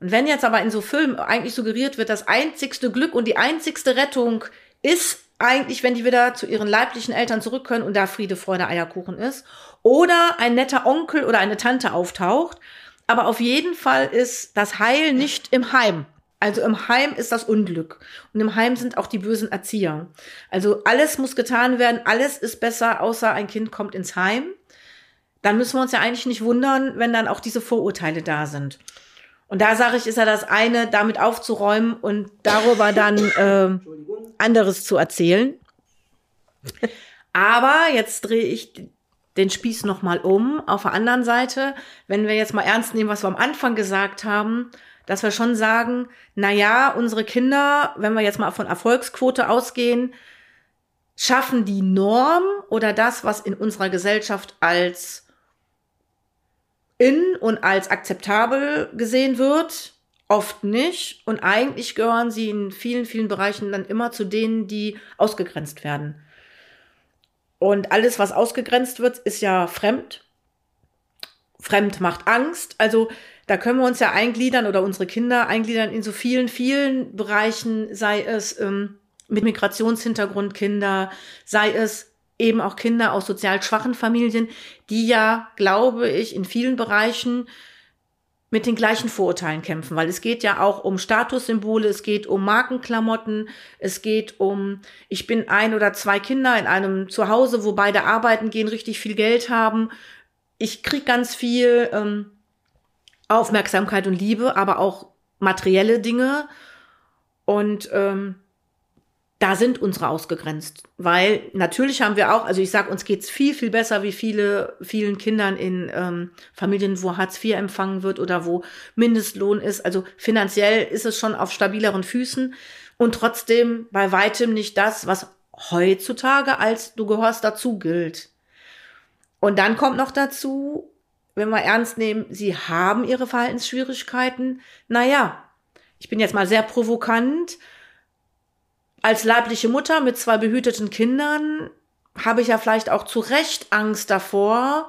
Und wenn jetzt aber in so Filmen eigentlich suggeriert wird, das einzigste Glück und die einzigste Rettung ist eigentlich, wenn die wieder zu ihren leiblichen Eltern zurück können und da Friede, Freude, Eierkuchen ist. Oder ein netter Onkel oder eine Tante auftaucht. Aber auf jeden Fall ist das Heil nicht im Heim. Also im Heim ist das Unglück. Und im Heim sind auch die bösen Erzieher. Also alles muss getan werden, alles ist besser, außer ein Kind kommt ins Heim. Dann müssen wir uns ja eigentlich nicht wundern, wenn dann auch diese Vorurteile da sind. Und da sage ich, ist ja das eine, damit aufzuräumen und darüber dann *coughs* äh, anderes zu erzählen. Aber jetzt drehe ich den Spieß noch mal um. Auf der anderen Seite, wenn wir jetzt mal ernst nehmen, was wir am Anfang gesagt haben, dass wir schon sagen, na ja, unsere Kinder, wenn wir jetzt mal von Erfolgsquote ausgehen, schaffen die Norm oder das, was in unserer Gesellschaft als in und als akzeptabel gesehen wird, oft nicht. Und eigentlich gehören sie in vielen, vielen Bereichen dann immer zu denen, die ausgegrenzt werden. Und alles, was ausgegrenzt wird, ist ja fremd. Fremd macht Angst. Also da können wir uns ja eingliedern oder unsere Kinder eingliedern in so vielen, vielen Bereichen, sei es ähm, mit Migrationshintergrund Kinder, sei es eben auch Kinder aus sozial schwachen Familien, die ja, glaube ich, in vielen Bereichen mit den gleichen Vorurteilen kämpfen, weil es geht ja auch um Statussymbole, es geht um Markenklamotten, es geht um, ich bin ein oder zwei Kinder in einem Zuhause, wo beide arbeiten gehen, richtig viel Geld haben. Ich krieg ganz viel ähm, Aufmerksamkeit und Liebe, aber auch materielle Dinge. Und ähm, da sind unsere ausgegrenzt, weil natürlich haben wir auch, also ich sag, uns geht's viel viel besser wie viele vielen Kindern in ähm, Familien, wo Hartz IV empfangen wird oder wo Mindestlohn ist. Also finanziell ist es schon auf stabileren Füßen und trotzdem bei weitem nicht das, was heutzutage als du gehörst dazu gilt. Und dann kommt noch dazu, wenn wir ernst nehmen, sie haben ihre Verhaltensschwierigkeiten. Naja, ich bin jetzt mal sehr provokant als leibliche Mutter mit zwei behüteten Kindern habe ich ja vielleicht auch zu Recht Angst davor,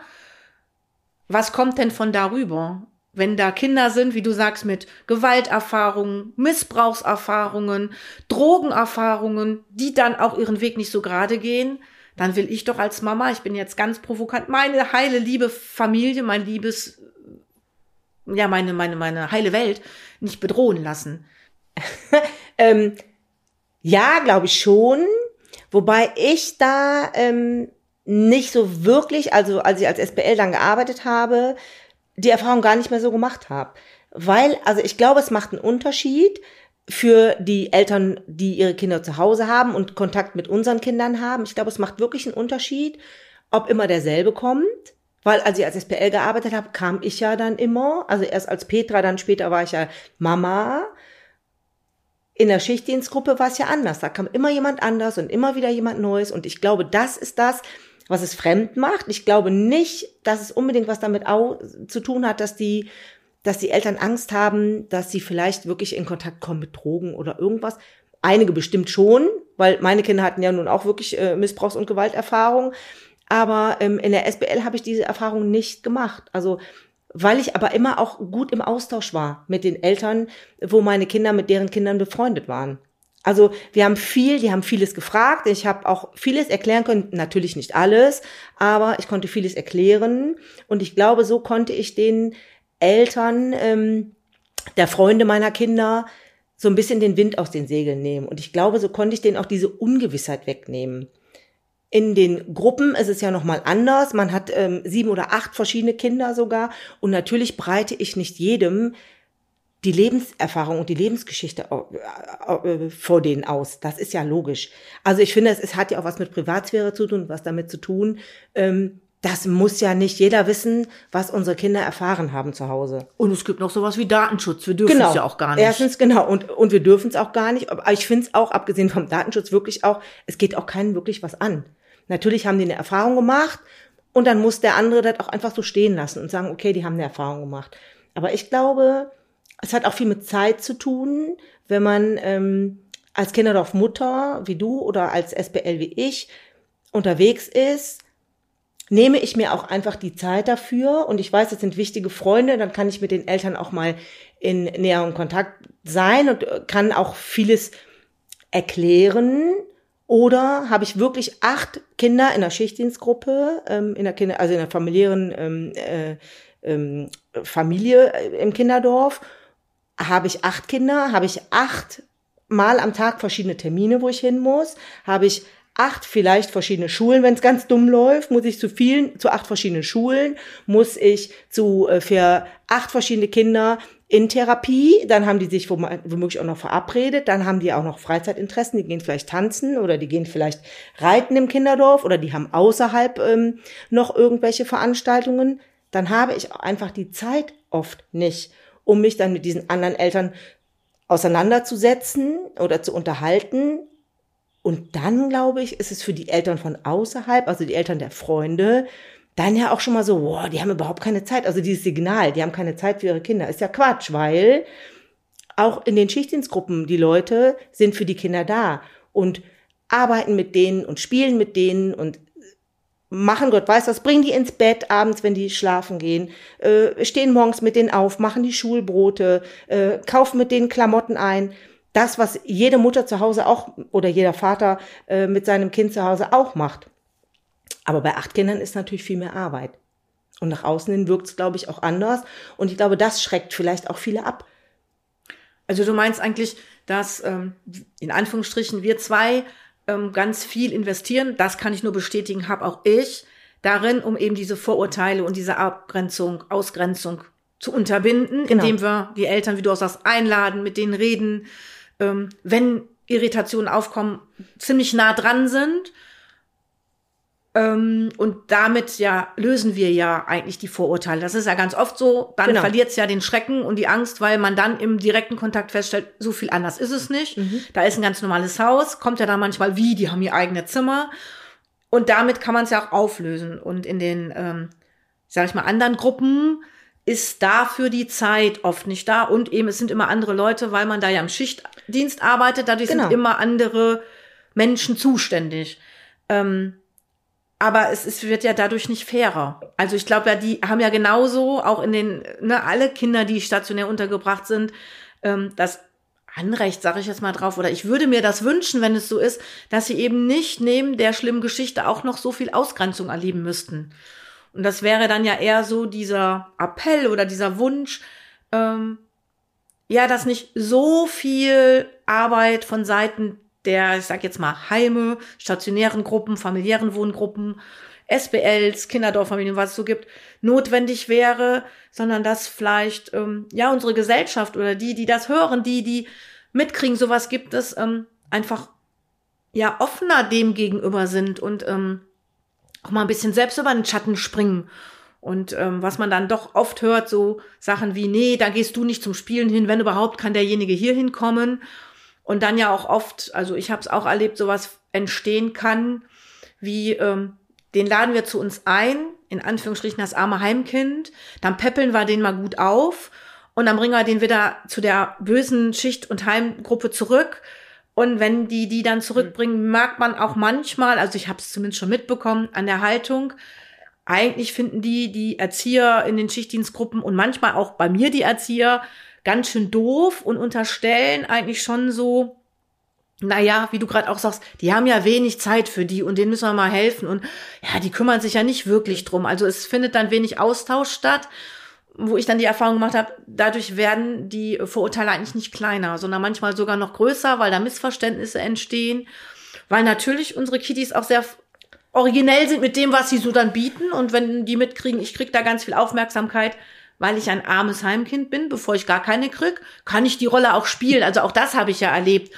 was kommt denn von darüber? Wenn da Kinder sind, wie du sagst, mit Gewalterfahrungen, Missbrauchserfahrungen, Drogenerfahrungen, die dann auch ihren Weg nicht so gerade gehen, dann will ich doch als Mama, ich bin jetzt ganz provokant, meine heile, liebe Familie, mein liebes, ja, meine, meine, meine heile Welt nicht bedrohen lassen. *laughs* ähm, ja, glaube ich schon. Wobei ich da ähm, nicht so wirklich, also als ich als SPL dann gearbeitet habe, die Erfahrung gar nicht mehr so gemacht habe. Weil, also ich glaube, es macht einen Unterschied für die Eltern, die ihre Kinder zu Hause haben und Kontakt mit unseren Kindern haben. Ich glaube, es macht wirklich einen Unterschied, ob immer derselbe kommt. Weil als ich als SPL gearbeitet habe, kam ich ja dann immer, also erst als Petra, dann später war ich ja Mama in der Schichtdienstgruppe war es ja anders. Da kam immer jemand anders und immer wieder jemand Neues. Und ich glaube, das ist das, was es fremd macht. Ich glaube nicht, dass es unbedingt was damit zu tun hat, dass die, dass die Eltern Angst haben, dass sie vielleicht wirklich in Kontakt kommen mit Drogen oder irgendwas. Einige bestimmt schon, weil meine Kinder hatten ja nun auch wirklich äh, Missbrauchs- und Gewalterfahrung. Aber ähm, in der SBL habe ich diese Erfahrung nicht gemacht. Also weil ich aber immer auch gut im Austausch war mit den Eltern, wo meine Kinder mit deren Kindern befreundet waren. Also wir haben viel, die haben vieles gefragt. Ich habe auch vieles erklären können, natürlich nicht alles, aber ich konnte vieles erklären. Und ich glaube, so konnte ich den Eltern ähm, der Freunde meiner Kinder so ein bisschen den Wind aus den Segeln nehmen. Und ich glaube, so konnte ich denen auch diese Ungewissheit wegnehmen. In den Gruppen ist es ja nochmal anders. Man hat ähm, sieben oder acht verschiedene Kinder sogar. Und natürlich breite ich nicht jedem die Lebenserfahrung und die Lebensgeschichte äh, vor denen aus. Das ist ja logisch. Also ich finde, es, es hat ja auch was mit Privatsphäre zu tun, was damit zu tun. Ähm, das muss ja nicht jeder wissen, was unsere Kinder erfahren haben zu Hause. Und es gibt noch sowas wie Datenschutz. Wir dürfen genau. es ja auch gar nicht. Erstens, genau. Und, und wir dürfen es auch gar nicht. Aber ich finde es auch, abgesehen vom Datenschutz, wirklich auch, es geht auch keinen wirklich was an. Natürlich haben die eine Erfahrung gemacht und dann muss der andere das auch einfach so stehen lassen und sagen, okay, die haben eine Erfahrung gemacht. Aber ich glaube, es hat auch viel mit Zeit zu tun, wenn man ähm, als Kinderdorf-Mutter wie du oder als SBL wie ich unterwegs ist, nehme ich mir auch einfach die Zeit dafür und ich weiß, das sind wichtige Freunde, dann kann ich mit den Eltern auch mal in näherem Kontakt sein und kann auch vieles erklären Oder habe ich wirklich acht Kinder in der Schichtdienstgruppe, ähm, in der Kinder, also in der familiären ähm, äh, ähm, Familie äh, im Kinderdorf? Habe ich acht Kinder? Habe ich acht Mal am Tag verschiedene Termine, wo ich hin muss? Habe ich acht vielleicht verschiedene Schulen, wenn es ganz dumm läuft, muss ich zu vielen, zu acht verschiedenen Schulen, muss ich zu äh, für acht verschiedene Kinder in Therapie, dann haben die sich womöglich auch noch verabredet, dann haben die auch noch Freizeitinteressen, die gehen vielleicht tanzen oder die gehen vielleicht reiten im Kinderdorf oder die haben außerhalb ähm, noch irgendwelche Veranstaltungen, dann habe ich auch einfach die Zeit oft nicht, um mich dann mit diesen anderen Eltern auseinanderzusetzen oder zu unterhalten. Und dann, glaube ich, ist es für die Eltern von außerhalb, also die Eltern der Freunde, dann ja auch schon mal so, wow, die haben überhaupt keine Zeit. Also dieses Signal, die haben keine Zeit für ihre Kinder, ist ja Quatsch, weil auch in den Schichtdienstgruppen die Leute sind für die Kinder da und arbeiten mit denen und spielen mit denen und machen Gott weiß was, bringen die ins Bett abends, wenn die schlafen gehen, äh, stehen morgens mit denen auf, machen die Schulbrote, äh, kaufen mit denen Klamotten ein. Das, was jede Mutter zu Hause auch oder jeder Vater äh, mit seinem Kind zu Hause auch macht. Aber bei acht Kindern ist natürlich viel mehr Arbeit. Und nach außen hin wirkt es, glaube ich, auch anders. Und ich glaube, das schreckt vielleicht auch viele ab. Also du meinst eigentlich, dass ähm, in Anführungsstrichen wir zwei ähm, ganz viel investieren. Das kann ich nur bestätigen, habe auch ich darin, um eben diese Vorurteile und diese Abgrenzung, Ausgrenzung zu unterbinden, genau. indem wir die Eltern, wie du auch sagst, einladen, mit denen reden, ähm, wenn Irritationen aufkommen, ziemlich nah dran sind ähm, und damit ja lösen wir ja eigentlich die Vorurteile. Das ist ja ganz oft so. Dann genau. verliert es ja den Schrecken und die Angst, weil man dann im direkten Kontakt feststellt, so viel anders ist es nicht. Mhm. Da ist ein ganz normales Haus, kommt ja da manchmal wie, die haben ihr eigene Zimmer. Und damit kann man es ja auch auflösen. Und in den, ähm, sag ich mal, anderen Gruppen ist dafür die Zeit oft nicht da. Und eben, es sind immer andere Leute, weil man da ja im Schichtdienst arbeitet. Dadurch genau. sind immer andere Menschen zuständig. Ähm, aber es, es wird ja dadurch nicht fairer. Also ich glaube ja, die haben ja genauso auch in den, ne, alle Kinder, die stationär untergebracht sind, ähm, das Anrecht, sage ich jetzt mal drauf, oder ich würde mir das wünschen, wenn es so ist, dass sie eben nicht neben der schlimmen Geschichte auch noch so viel Ausgrenzung erleben müssten. Und das wäre dann ja eher so dieser Appell oder dieser Wunsch, ähm, ja, dass nicht so viel Arbeit von Seiten der, ich sag jetzt mal, Heime, stationären Gruppen, familiären Wohngruppen, SBLs, Kinderdorffamilien, was es so gibt, notwendig wäre, sondern dass vielleicht ähm, ja unsere Gesellschaft oder die, die das hören, die, die mitkriegen, sowas gibt es, ähm, einfach ja offener dem gegenüber sind und ähm, auch mal ein bisschen selbst über den Schatten springen. Und ähm, was man dann doch oft hört, so Sachen wie, nee, da gehst du nicht zum Spielen hin, wenn überhaupt kann derjenige hier hinkommen. Und dann ja auch oft, also ich habe es auch erlebt, sowas entstehen kann, wie ähm, den laden wir zu uns ein, in Anführungsstrichen das arme Heimkind, dann peppeln wir den mal gut auf und dann bringen wir den wieder zu der bösen Schicht- und Heimgruppe zurück. Und wenn die die dann zurückbringen, merkt man auch manchmal, also ich habe es zumindest schon mitbekommen, an der Haltung, eigentlich finden die die Erzieher in den Schichtdienstgruppen und manchmal auch bei mir die Erzieher ganz schön doof und unterstellen eigentlich schon so, naja, wie du gerade auch sagst, die haben ja wenig Zeit für die und denen müssen wir mal helfen. Und ja, die kümmern sich ja nicht wirklich drum. Also es findet dann wenig Austausch statt, wo ich dann die Erfahrung gemacht habe, dadurch werden die Vorurteile eigentlich nicht kleiner, sondern manchmal sogar noch größer, weil da Missverständnisse entstehen. Weil natürlich unsere Kiddies auch sehr originell sind mit dem, was sie so dann bieten. Und wenn die mitkriegen, ich krieg da ganz viel Aufmerksamkeit, weil ich ein armes Heimkind bin, bevor ich gar keine krieg, kann ich die Rolle auch spielen. Also auch das habe ich ja erlebt.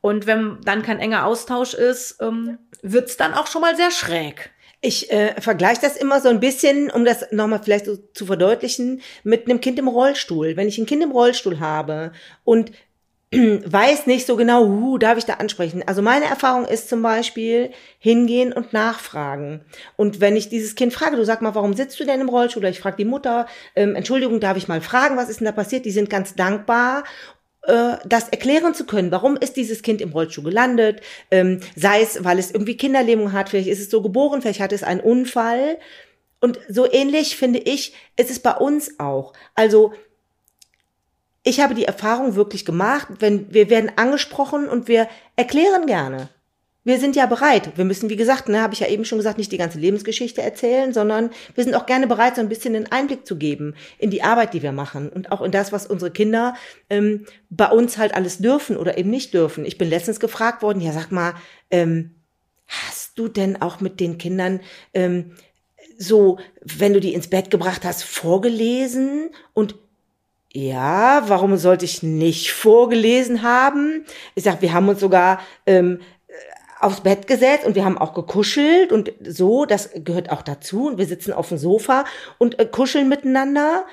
Und wenn dann kein enger Austausch ist, ähm, wird's dann auch schon mal sehr schräg. Ich äh, vergleiche das immer so ein bisschen, um das nochmal vielleicht so zu verdeutlichen, mit einem Kind im Rollstuhl. Wenn ich ein Kind im Rollstuhl habe und *clears throat* weiß nicht so genau, uh, darf ich da ansprechen. Also meine Erfahrung ist zum Beispiel hingehen und nachfragen. Und wenn ich dieses Kind frage, du sag mal, warum sitzt du denn im Rollstuhl? Oder ich frage die Mutter, ähm, Entschuldigung, darf ich mal fragen, was ist denn da passiert? Die sind ganz dankbar das erklären zu können, warum ist dieses Kind im Rollstuhl gelandet, ähm, sei es, weil es irgendwie Kinderlähmung hat, vielleicht ist es so geboren, vielleicht hat es einen Unfall. Und so ähnlich finde ich, ist es bei uns auch. Also ich habe die Erfahrung wirklich gemacht, wenn wir werden angesprochen und wir erklären gerne. Wir sind ja bereit. Wir müssen, wie gesagt, ne, habe ich ja eben schon gesagt, nicht die ganze Lebensgeschichte erzählen, sondern wir sind auch gerne bereit, so ein bisschen einen Einblick zu geben in die Arbeit, die wir machen und auch in das, was unsere Kinder ähm, bei uns halt alles dürfen oder eben nicht dürfen. Ich bin letztens gefragt worden, ja, sag mal, ähm, hast du denn auch mit den Kindern ähm, so, wenn du die ins Bett gebracht hast, vorgelesen und ja, warum sollte ich nicht vorgelesen haben? Ich sag, wir haben uns sogar ähm, aufs Bett gesetzt und wir haben auch gekuschelt und so, das gehört auch dazu. Und wir sitzen auf dem Sofa und äh, kuscheln miteinander.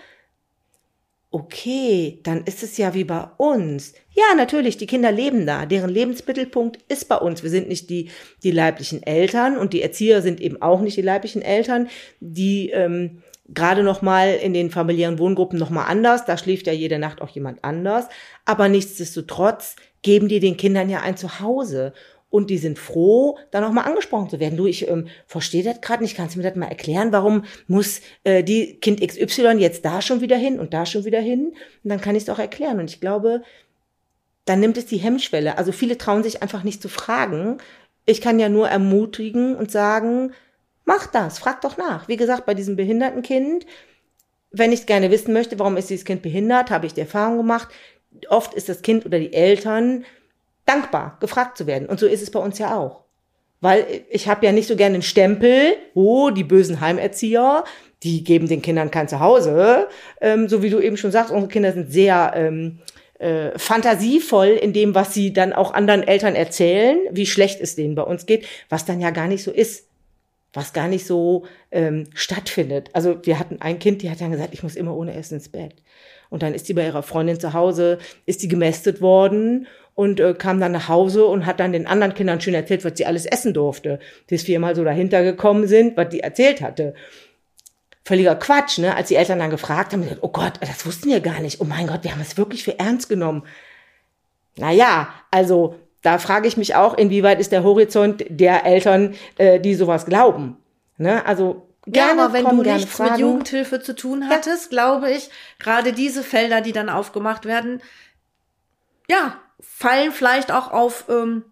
Okay, dann ist es ja wie bei uns. Ja, natürlich, die Kinder leben da. Deren Lebensmittelpunkt ist bei uns. Wir sind nicht die, die leiblichen Eltern und die Erzieher sind eben auch nicht die leiblichen Eltern, die ähm, gerade noch mal in den familiären Wohngruppen noch mal anders. Da schläft ja jede Nacht auch jemand anders. Aber nichtsdestotrotz geben die den Kindern ja ein Zuhause und die sind froh, dann auch mal angesprochen zu werden. Du, ich ähm, verstehe das gerade nicht, kannst du mir das mal erklären, warum muss äh, die Kind XY jetzt da schon wieder hin und da schon wieder hin? Und dann kann ich es auch erklären. Und ich glaube, dann nimmt es die Hemmschwelle. Also viele trauen sich einfach nicht zu fragen. Ich kann ja nur ermutigen und sagen, mach das, frag doch nach. Wie gesagt, bei diesem behinderten Kind, wenn ich gerne wissen möchte, warum ist dieses Kind behindert, habe ich die Erfahrung gemacht. Oft ist das Kind oder die Eltern dankbar, gefragt zu werden. Und so ist es bei uns ja auch. Weil ich habe ja nicht so gerne einen Stempel, oh, die bösen Heimerzieher, die geben den Kindern kein Zuhause. Ähm, so wie du eben schon sagst, unsere Kinder sind sehr ähm, äh, fantasievoll in dem, was sie dann auch anderen Eltern erzählen, wie schlecht es denen bei uns geht, was dann ja gar nicht so ist was gar nicht so ähm, stattfindet. Also wir hatten ein Kind, die hat dann gesagt, ich muss immer ohne Essen ins Bett. Und dann ist die bei ihrer Freundin zu Hause, ist die gemästet worden und äh, kam dann nach Hause und hat dann den anderen Kindern schön erzählt, was sie alles essen durfte. Bis viermal so dahinter gekommen sind, was die erzählt hatte. Völliger Quatsch, ne? Als die Eltern dann gefragt haben, oh Gott, das wussten wir gar nicht. Oh mein Gott, wir haben es wirklich für ernst genommen. Naja, also da frage ich mich auch, inwieweit ist der Horizont der Eltern, äh, die sowas glauben. Ne? Also Gerne, ja, aber wenn du nichts fragen. mit Jugendhilfe zu tun hattest, ja. glaube ich, gerade diese Felder, die dann aufgemacht werden, ja, fallen vielleicht auch auf ähm,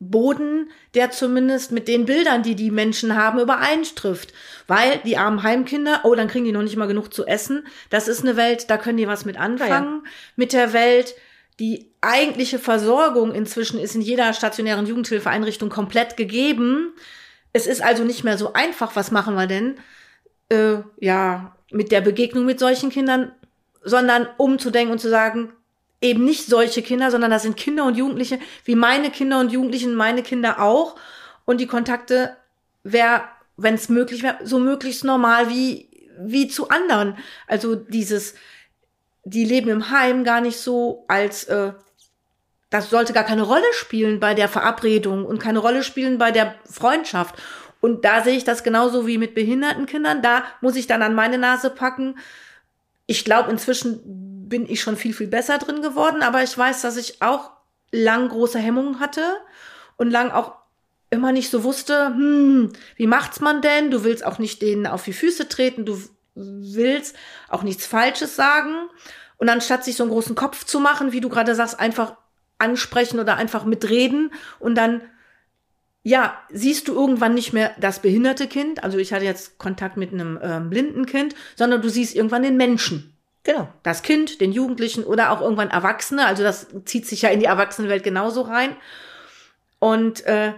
Boden, der zumindest mit den Bildern, die die Menschen haben, übereinstrifft. Weil die armen Heimkinder, oh, dann kriegen die noch nicht mal genug zu essen. Das ist eine Welt, da können die was mit anfangen. Ja, mit der Welt, die eigentliche Versorgung inzwischen ist in jeder stationären Jugendhilfeeinrichtung komplett gegeben. Es ist also nicht mehr so einfach, was machen wir denn? Äh, ja, mit der Begegnung mit solchen Kindern, sondern umzudenken und zu sagen, eben nicht solche Kinder, sondern das sind Kinder und Jugendliche, wie meine Kinder und Jugendlichen, meine Kinder auch. Und die Kontakte wäre, wenn es möglich wäre, so möglichst normal wie, wie zu anderen. Also dieses, die leben im Heim gar nicht so als, äh, das sollte gar keine Rolle spielen bei der Verabredung und keine Rolle spielen bei der Freundschaft. Und da sehe ich das genauso wie mit behinderten Kindern. Da muss ich dann an meine Nase packen. Ich glaube, inzwischen bin ich schon viel, viel besser drin geworden, aber ich weiß, dass ich auch lang große Hemmungen hatte und lang auch immer nicht so wusste, hm, wie macht's man denn? Du willst auch nicht denen auf die Füße treten, du willst auch nichts Falsches sagen. Und anstatt sich so einen großen Kopf zu machen, wie du gerade sagst, einfach ansprechen oder einfach mitreden und dann ja, siehst du irgendwann nicht mehr das behinderte Kind, also ich hatte jetzt Kontakt mit einem äh, blinden Kind, sondern du siehst irgendwann den Menschen. Genau. Das Kind, den Jugendlichen oder auch irgendwann Erwachsene. Also das zieht sich ja in die Erwachsenenwelt genauso rein. Und äh,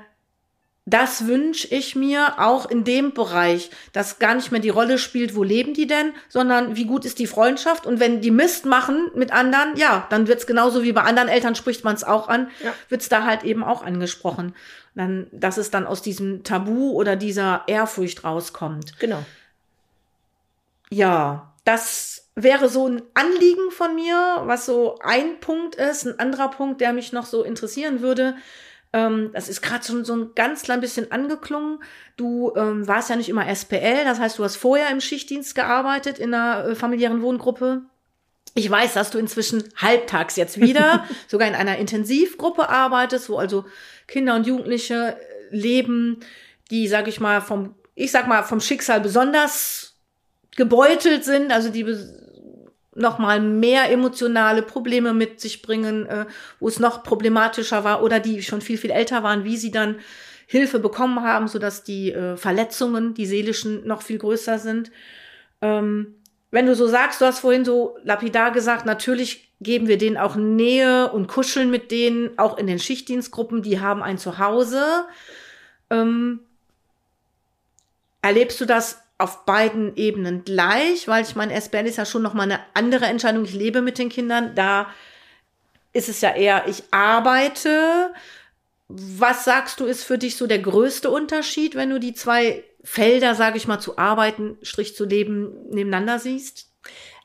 das wünsche ich mir auch in dem Bereich, dass gar nicht mehr die Rolle spielt, wo leben die denn, sondern wie gut ist die Freundschaft. Und wenn die Mist machen mit anderen, ja, dann wird's genauso wie bei anderen Eltern spricht man es auch an, ja. wird's da halt eben auch angesprochen. Dann, dass es dann aus diesem Tabu oder dieser Ehrfurcht rauskommt. Genau. Ja, das wäre so ein Anliegen von mir, was so ein Punkt ist. Ein anderer Punkt, der mich noch so interessieren würde. Ähm, das ist gerade schon so ein ganz klein bisschen angeklungen. Du ähm, warst ja nicht immer SPL, das heißt, du hast vorher im Schichtdienst gearbeitet in einer äh, familiären Wohngruppe. Ich weiß, dass du inzwischen halbtags jetzt wieder *laughs* sogar in einer Intensivgruppe arbeitest, wo also Kinder und Jugendliche äh, leben, die, sag ich mal, vom, ich sag mal, vom Schicksal besonders gebeutelt sind, also die noch mal mehr emotionale Probleme mit sich bringen, äh, wo es noch problematischer war oder die schon viel viel älter waren, wie sie dann Hilfe bekommen haben, so dass die äh, Verletzungen, die seelischen, noch viel größer sind. Ähm, wenn du so sagst, du hast vorhin so lapidar gesagt, natürlich geben wir denen auch Nähe und kuscheln mit denen, auch in den Schichtdienstgruppen, die haben ein Zuhause. Ähm, erlebst du das auf beiden Ebenen gleich? Weil ich meine, SBL ist ja schon nochmal eine andere Entscheidung. Ich lebe mit den Kindern, da ist es ja eher, ich arbeite. Was sagst du, ist für dich so der größte Unterschied, wenn du die zwei Felder, sage ich mal, zu arbeiten, Strich zu leben, nebeneinander siehst?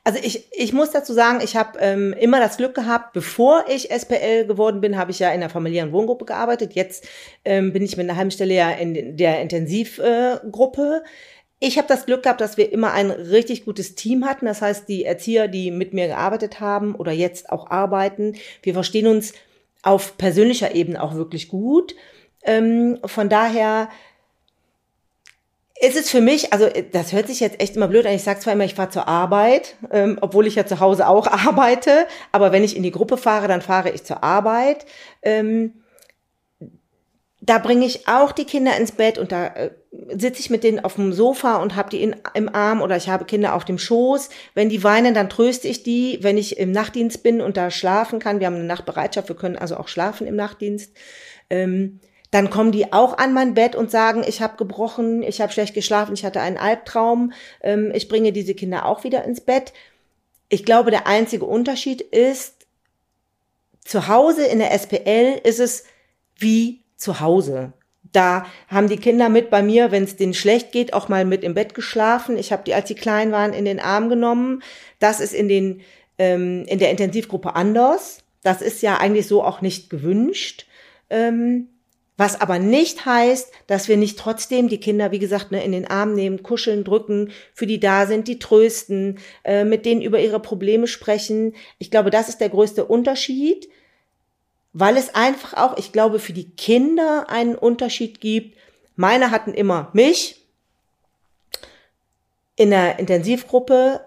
Also ich, ich muss dazu sagen, ich habe ähm, immer das Glück gehabt, bevor ich SPL geworden bin, habe ich ja in der familiären Wohngruppe gearbeitet. Jetzt ähm, bin ich mit einer halben Stelle ja in der Intensivgruppe. Äh, ich habe das Glück gehabt, dass wir immer ein richtig gutes Team hatten. Das heißt, die Erzieher, die mit mir gearbeitet haben oder jetzt auch arbeiten, wir verstehen uns auf persönlicher Ebene auch wirklich gut. Ähm, von daher ist es für mich, also das hört sich jetzt echt immer blöd an. Ich sage zwar immer, ich fahre zur Arbeit, ähm, obwohl ich ja zu Hause auch *laughs* arbeite. Aber wenn ich in die Gruppe fahre, dann fahre ich zur Arbeit. Ähm, da bringe ich auch die Kinder ins Bett und da äh, sitze ich mit denen auf dem Sofa und habe die in, im Arm oder ich habe Kinder auf dem Schoß. Wenn die weinen, dann tröste ich die. Wenn ich im Nachtdienst bin und da schlafen kann, wir haben eine Nachtbereitschaft, wir können also auch schlafen im Nachtdienst. Ähm, dann kommen die auch an mein Bett und sagen, ich habe gebrochen, ich habe schlecht geschlafen, ich hatte einen Albtraum. Ähm, ich bringe diese Kinder auch wieder ins Bett. Ich glaube, der einzige Unterschied ist, zu Hause in der SPL ist es wie zu Hause. Da haben die Kinder mit bei mir, wenn es denen schlecht geht, auch mal mit im Bett geschlafen. Ich habe die, als sie klein waren, in den Arm genommen. Das ist in den ähm, in der Intensivgruppe anders. Das ist ja eigentlich so auch nicht gewünscht. Ähm, was aber nicht heißt, dass wir nicht trotzdem die Kinder, wie gesagt, ne, in den Arm nehmen, kuscheln, drücken, für die da sind, die trösten, äh, mit denen über ihre Probleme sprechen. Ich glaube, das ist der größte Unterschied, weil es einfach auch, ich glaube, für die Kinder einen Unterschied gibt. Meine hatten immer mich. In der Intensivgruppe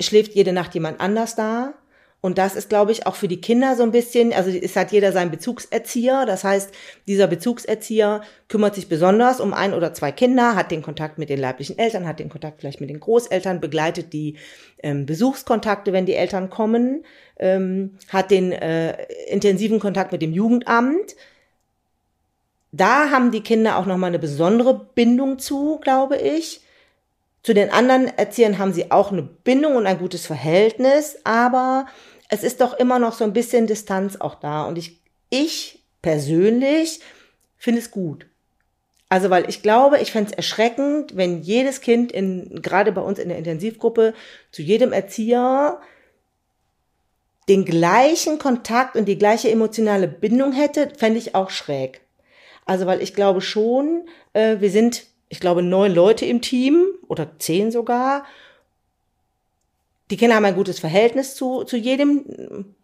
schläft jede Nacht jemand anders da. Und das ist, glaube ich, auch für die Kinder so ein bisschen, also es hat jeder seinen Bezugserzieher. Das heißt, dieser Bezugserzieher kümmert sich besonders um ein oder zwei Kinder, hat den Kontakt mit den leiblichen Eltern, hat den Kontakt vielleicht mit den Großeltern, begleitet die ähm, Besuchskontakte, wenn die Eltern kommen, ähm, hat den äh, intensiven Kontakt mit dem Jugendamt. Da haben die Kinder auch nochmal eine besondere Bindung zu, glaube ich. Zu den anderen Erziehern haben sie auch eine Bindung und ein gutes Verhältnis, aber es ist doch immer noch so ein bisschen Distanz auch da. Und ich, ich persönlich finde es gut. Also, weil ich glaube, ich fände es erschreckend, wenn jedes Kind in, gerade bei uns in der Intensivgruppe, zu jedem Erzieher den gleichen Kontakt und die gleiche emotionale Bindung hätte, fände ich auch schräg. Also, weil ich glaube schon, äh, wir sind, ich glaube, neun Leute im Team oder zehn sogar. Die Kinder haben ein gutes Verhältnis zu, zu jedem,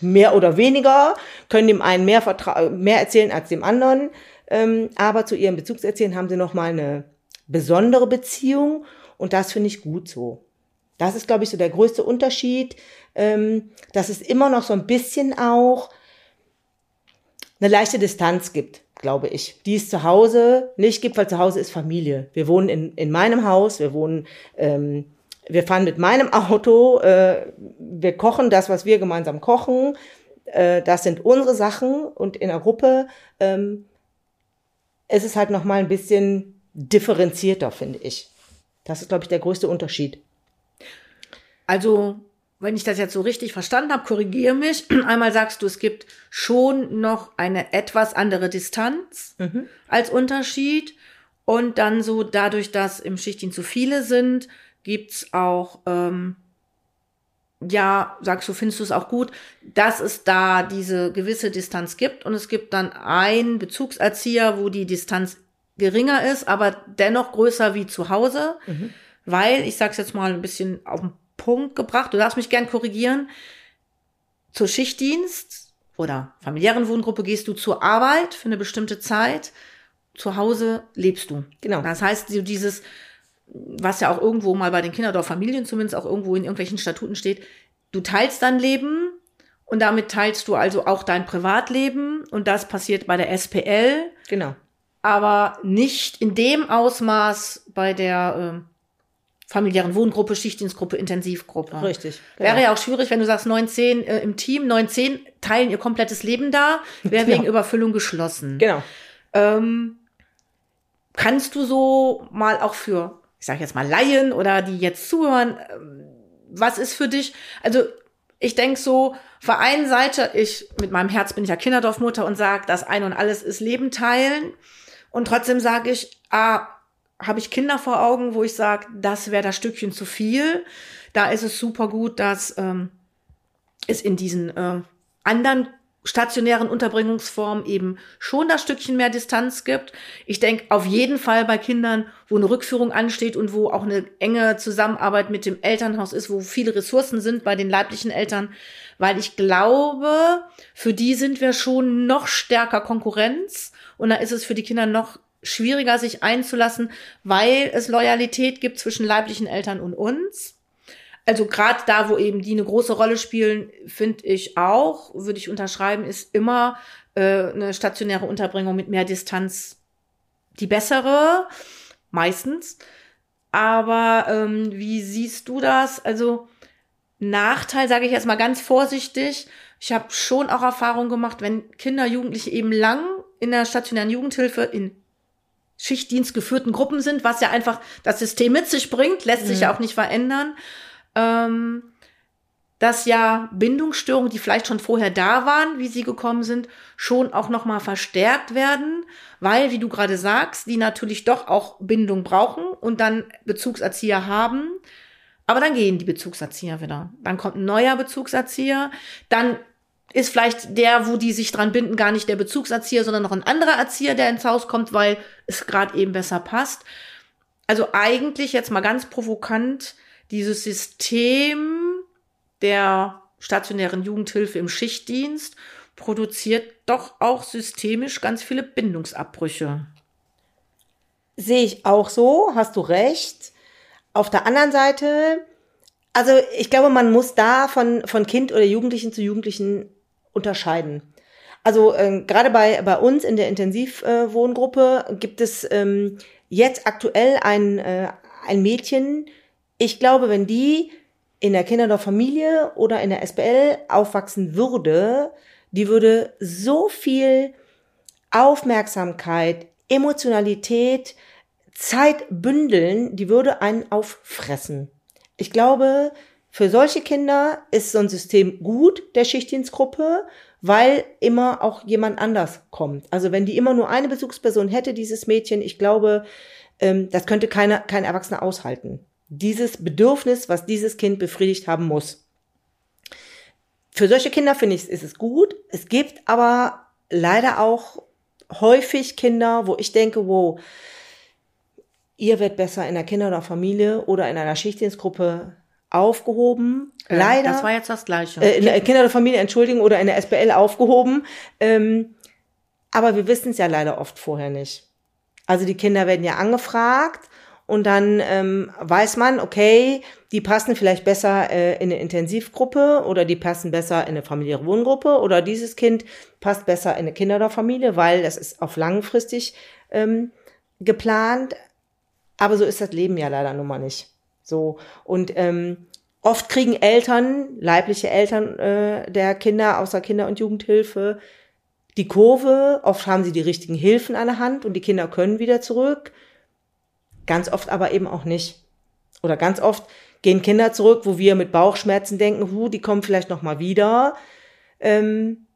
mehr oder weniger, können dem einen mehr, vertra mehr erzählen als dem anderen, ähm, aber zu ihren Bezugserzählen haben sie nochmal eine besondere Beziehung. Und das finde ich gut so. Das ist, glaube ich, so der größte Unterschied, ähm, dass es immer noch so ein bisschen auch eine leichte Distanz gibt, glaube ich, die es zu Hause nicht gibt, weil zu Hause ist Familie. Wir wohnen in, in meinem Haus, wir wohnen ähm, wir fahren mit meinem Auto, äh, wir kochen das, was wir gemeinsam kochen. Äh, das sind unsere Sachen und in der Gruppe ähm, ist es halt noch mal ein bisschen differenzierter, finde ich. Das ist, glaube ich, der größte Unterschied. Also, wenn ich das jetzt so richtig verstanden habe, korrigiere mich. *clears throat* Einmal sagst du, es gibt schon noch eine etwas andere Distanz mhm. als Unterschied. Und dann so dadurch, dass im Schichtdienst zu viele sind, gibt's auch, ähm, ja, sagst du, findest du es auch gut, dass es da diese gewisse Distanz gibt und es gibt dann einen Bezugserzieher, wo die Distanz geringer ist, aber dennoch größer wie zu Hause, mhm. weil, ich sag's jetzt mal ein bisschen auf den Punkt gebracht, du darfst mich gern korrigieren, zur Schichtdienst oder familiären Wohngruppe gehst du zur Arbeit für eine bestimmte Zeit, zu Hause lebst du. Genau. Das heißt, dieses was ja auch irgendwo mal bei den Kinderdorffamilien zumindest auch irgendwo in irgendwelchen Statuten steht, du teilst dein Leben und damit teilst du also auch dein Privatleben und das passiert bei der SPL. Genau. Aber nicht in dem Ausmaß bei der äh, familiären Wohngruppe, Schichtdienstgruppe, Intensivgruppe. Richtig. Wäre genau. ja auch schwierig, wenn du sagst, 19 äh, im Team, 19 teilen ihr komplettes Leben da, wäre Genau. wegen Überfüllung geschlossen. Genau. Ähm, kannst du so mal auch für, ich sage jetzt mal Laien oder die jetzt zuhören, ähm, was ist für dich? Also ich denk so, auf der einen Seite, ich mit meinem Herz bin ich ja Kinderdorfmutter und sage, das ein und alles ist Leben teilen. Und trotzdem sage ich, ah, habe ich Kinder vor Augen, wo ich sage, das wäre das Stückchen zu viel. Da ist es super gut, dass ähm, es in diesen äh, anderen stationären Unterbringungsformen eben schon das Stückchen mehr Distanz gibt. Ich denke auf jeden Fall bei Kindern, wo eine Rückführung ansteht und wo auch eine enge Zusammenarbeit mit dem Elternhaus ist, wo viele Ressourcen sind bei den leiblichen Eltern, weil ich glaube, für die sind wir schon noch stärker Konkurrenz und da ist es für die Kinder noch schwieriger, sich einzulassen, weil es Loyalität gibt zwischen leiblichen Eltern und uns. Also gerade da, wo eben die eine große Rolle spielen, finde ich auch, würde ich unterschreiben, ist immer äh, eine stationäre Unterbringung mit mehr Distanz die bessere, meistens. Aber ähm, wie siehst du das? Also Nachteil sage ich jetzt mal ganz vorsichtig. Ich habe schon auch Erfahrung gemacht, wenn Kinder, Jugendliche eben lang in der stationären Jugendhilfe in Schichtdienst geführten Gruppen sind, was ja einfach das System mit sich bringt, lässt sich ja auch nicht verändern, ähm, dass ja Bindungsstörungen, die vielleicht schon vorher da waren, wie sie gekommen sind, schon auch noch mal verstärkt werden, weil, wie du gerade sagst, die natürlich doch auch Bindung brauchen und dann Bezugserzieher haben. Aber dann gehen die Bezugserzieher wieder. Dann kommt ein neuer Bezugserzieher. Dann ist vielleicht der, wo die sich dran binden, gar nicht der Bezugserzieher, sondern noch ein anderer Erzieher, der ins Haus kommt, weil es gerade eben besser passt. Also eigentlich jetzt mal ganz provokant, dieses System der stationären Jugendhilfe im Schichtdienst produziert doch auch systemisch ganz viele Bindungsabbrüche. Sehe ich auch so, hast du recht. Auf der anderen Seite, also ich glaube, man muss da von, von Kind oder Jugendlichen zu Jugendlichen unterscheiden. Also äh, gerade bei, bei uns in der Intensivwohngruppe äh, gibt es ähm, jetzt aktuell ein, äh, ein Mädchen, ich glaube, wenn die in der Kinderdorffamilie oder in der SBL aufwachsen würde, die würde so viel Aufmerksamkeit, Emotionalität, Zeit bündeln, die würde einen auffressen. Ich glaube, für solche Kinder ist so ein System gut, der Schichtdienstgruppe, weil immer auch jemand anders kommt. Also wenn die immer nur eine Bezugsperson hätte, dieses Mädchen, ich glaube, ähm, das könnte keine, kein Erwachsener aushalten. Dieses Bedürfnis, was dieses Kind befriedigt haben muss. Für solche Kinder finde ich, ist es gut. Es gibt aber leider auch häufig Kinder, wo ich denke, wow, ihr werdet besser in der Kinder- oder Familie oder in einer Schichtdienstgruppe aufgehoben. Äh, Leider. Das war jetzt das Gleiche. äh, in der Kinder- oder Familie, Entschuldigung, oder in der SBL aufgehoben. Ähm, aber wir wissen es ja leider oft vorher nicht. Also die Kinder werden ja angefragt und dann ähm, weiß man, okay, die passen vielleicht besser äh, in eine Intensivgruppe oder die passen besser in eine familiäre Wohngruppe oder dieses Kind passt besser in eine Kinder- oder Familie, weil das ist auf langfristig ähm, geplant. Aber so ist das Leben ja leider nun mal nicht. So und ähm, oft kriegen Eltern, leibliche Eltern äh, der Kinder aus der Kinder- und Jugendhilfe die Kurve. Oft haben sie die richtigen Hilfen an der Hand und die Kinder können wieder zurück. Ganz oft aber eben auch nicht. Oder ganz oft gehen Kinder zurück, wo wir mit Bauchschmerzen denken, hu, die kommen vielleicht noch mal wieder. Ähm,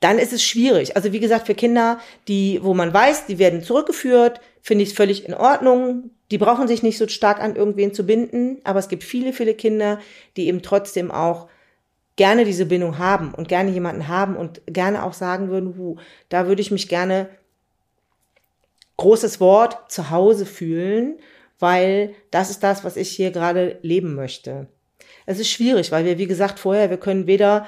dann ist es schwierig. Also wie gesagt, für Kinder, die, wo man weiß, die werden zurückgeführt, finde ich es völlig in Ordnung. Die brauchen sich nicht so stark an irgendwen zu binden, aber es gibt viele, viele Kinder, die eben trotzdem auch gerne diese Bindung haben und gerne jemanden haben und gerne auch sagen würden, hu, da würde ich mich gerne großes Wort zu Hause fühlen, weil das ist das, was ich hier gerade leben möchte. Es ist schwierig, weil wir, wie gesagt, vorher, wir können weder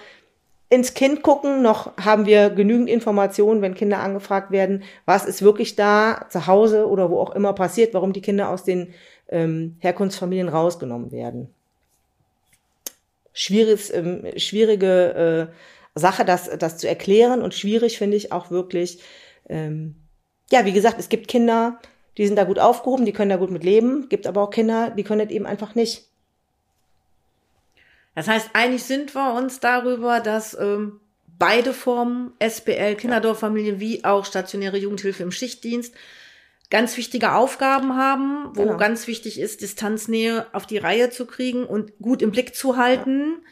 ins Kind gucken, noch haben wir genügend Informationen, wenn Kinder angefragt werden, was ist wirklich da zu Hause oder wo auch immer passiert, warum die Kinder aus den ähm, Herkunftsfamilien rausgenommen werden. Schwieriges, ähm, schwierige äh, Sache, das, das zu erklären und schwierig finde ich auch wirklich, ähm, ja, wie gesagt, es gibt Kinder, die sind da gut aufgehoben, die können da gut mit leben, gibt aber auch Kinder, die können das eben einfach nicht. Das heißt, eigentlich sind wir uns darüber, dass ähm, beide Formen, SPL, Kinderdorffamilie, wie auch stationäre Jugendhilfe im Schichtdienst, ganz wichtige Aufgaben haben, wo genau. ganz wichtig ist, Distanznähe auf die Reihe zu kriegen und gut im Blick zu halten. Ja.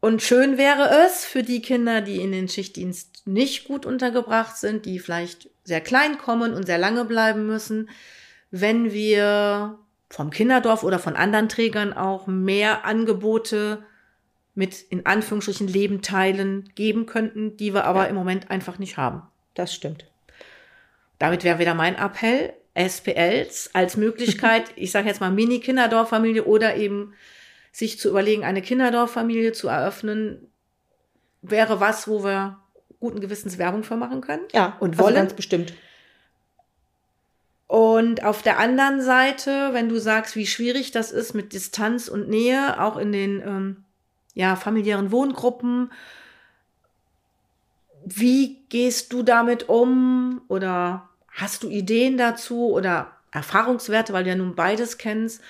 Und schön wäre es für die Kinder, die in den Schichtdienst nicht gut untergebracht sind, die vielleicht sehr klein kommen und sehr lange bleiben müssen, wenn wir vom Kinderdorf oder von anderen Trägern auch mehr Angebote mit in Anführungsstrichen Leben teilen geben könnten, die wir aber ja. im Moment einfach nicht haben. Das stimmt. Damit wäre wieder mein Appell, SPLs als *laughs* Möglichkeit, ich sage jetzt mal Mini-Kinderdorffamilie oder eben sich zu überlegen, eine Kinderdorffamilie zu eröffnen, wäre was, wo wir guten Gewissens Werbung für machen können. Ja, und wollen. Also ganz bestimmt. Und auf der anderen Seite, wenn du sagst, wie schwierig das ist mit Distanz und Nähe, auch in den ähm, ja, familiären Wohngruppen, wie gehst du damit um? Oder hast du Ideen dazu oder Erfahrungswerte, weil du ja nun beides kennst?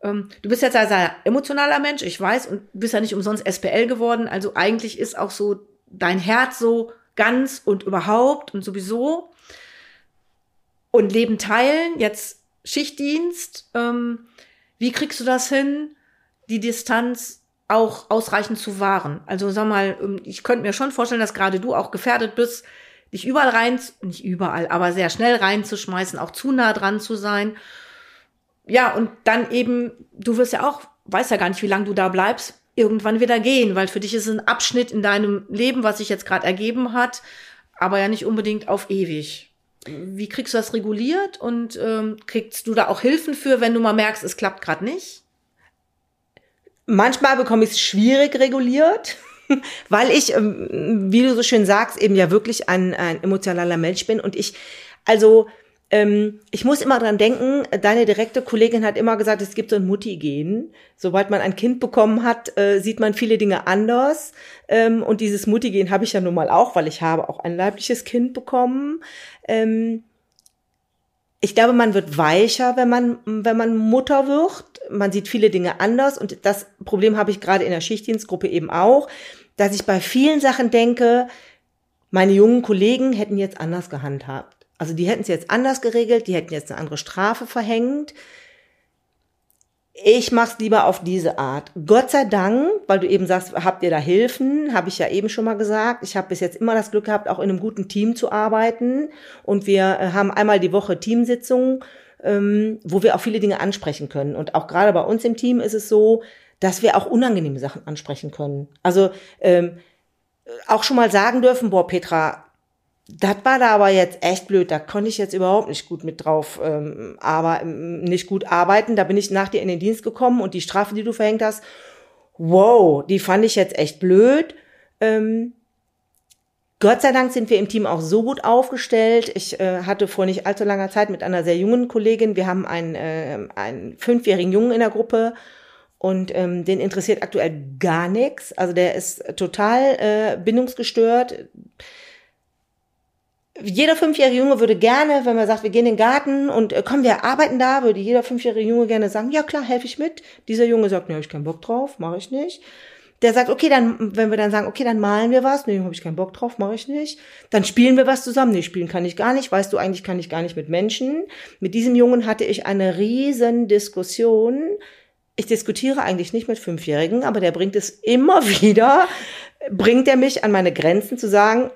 Ähm, du bist jetzt ein sehr emotionaler Mensch, ich weiß, und bist ja nicht umsonst SPL geworden. Also eigentlich ist auch so dein Herz so ganz und überhaupt und sowieso und Leben teilen, jetzt Schichtdienst. Ähm, wie kriegst du das hin, die Distanz auch ausreichend zu wahren? Also sag mal, ähm, ich könnte mir schon vorstellen, dass gerade du auch gefährdet bist, dich überall rein, nicht überall, aber sehr schnell reinzuschmeißen, auch zu nah dran zu sein. Ja, und dann eben, du wirst ja auch, weißt ja gar nicht, wie lange du da bleibst, irgendwann wieder gehen, weil für dich ist ein Abschnitt in deinem Leben, was sich jetzt gerade ergeben hat, aber ja nicht unbedingt auf ewig. Wie kriegst du das reguliert und ähm, kriegst du da auch Hilfen für, wenn du mal merkst, es klappt gerade nicht? Manchmal bekomme ich es schwierig reguliert, *laughs* weil ich, ähm, wie du so schön sagst, eben ja wirklich ein, ein emotionaler Mensch bin und ich, also ähm, ich muss immer dran denken, deine direkte Kollegin hat immer gesagt, es gibt so ein Mutti-Gen. Sobald man ein Kind bekommen hat, äh, sieht man viele Dinge anders. Ähm, und dieses Mutti-Gen habe ich ja nun mal auch, weil ich habe auch ein leibliches Kind bekommen. Ähm, ich glaube, man wird weicher, wenn man, wenn man Mutter wird. Man sieht viele Dinge anders. Und das Problem habe ich gerade in der Schichtdienstgruppe eben auch, dass ich bei vielen Sachen denke, meine jungen Kollegen hätten jetzt anders gehandhabt. Also die hätten es jetzt anders geregelt, die hätten jetzt eine andere Strafe verhängt. Ich mach's lieber auf diese Art. Gott sei Dank, weil du eben sagst, habt ihr da Hilfen, habe ich ja eben schon mal gesagt. Ich habe bis jetzt immer das Glück gehabt, auch in einem guten Team zu arbeiten. Und wir äh, haben einmal die Woche Teamsitzungen, ähm, wo wir auch viele Dinge ansprechen können. Und auch gerade bei uns im Team ist es so, dass wir auch unangenehme Sachen ansprechen können. Also ähm, auch schon mal sagen dürfen, boah, Petra, das war da aber jetzt echt blöd. Da konnte ich jetzt überhaupt nicht gut mit drauf, ähm, aber nicht gut arbeiten. Da bin ich nach dir in den Dienst gekommen und die Strafe, die du verhängt hast, wow, die fand ich jetzt echt blöd. Ähm, Gott sei Dank sind wir im Team auch so gut aufgestellt. Ich äh, hatte vor nicht allzu langer Zeit mit einer sehr jungen Kollegin, wir haben einen, äh, einen fünfjährigen Jungen in der Gruppe und ähm, den interessiert aktuell gar nichts. Also der ist total äh, bindungsgestört jeder fünfjährige Junge würde gerne, wenn man sagt, wir gehen in den Garten und äh, komm, wir arbeiten da, würde jeder fünfjährige Junge gerne sagen, ja klar, helfe ich mit. Dieser Junge sagt, nee, hab ich keinen Bock drauf, mache ich nicht. Der sagt, okay, dann, wenn wir dann sagen, okay, dann malen wir was, nee, habe ich keinen Bock drauf, mache ich nicht. Dann spielen wir was zusammen, nee, spielen kann ich gar nicht, weißt du, eigentlich kann ich gar nicht mit Menschen. Mit diesem Jungen hatte ich eine riesen Diskussion. Ich diskutiere eigentlich nicht mit Fünfjährigen, aber der bringt es immer *laughs* wieder, bringt er mich an meine Grenzen zu sagen,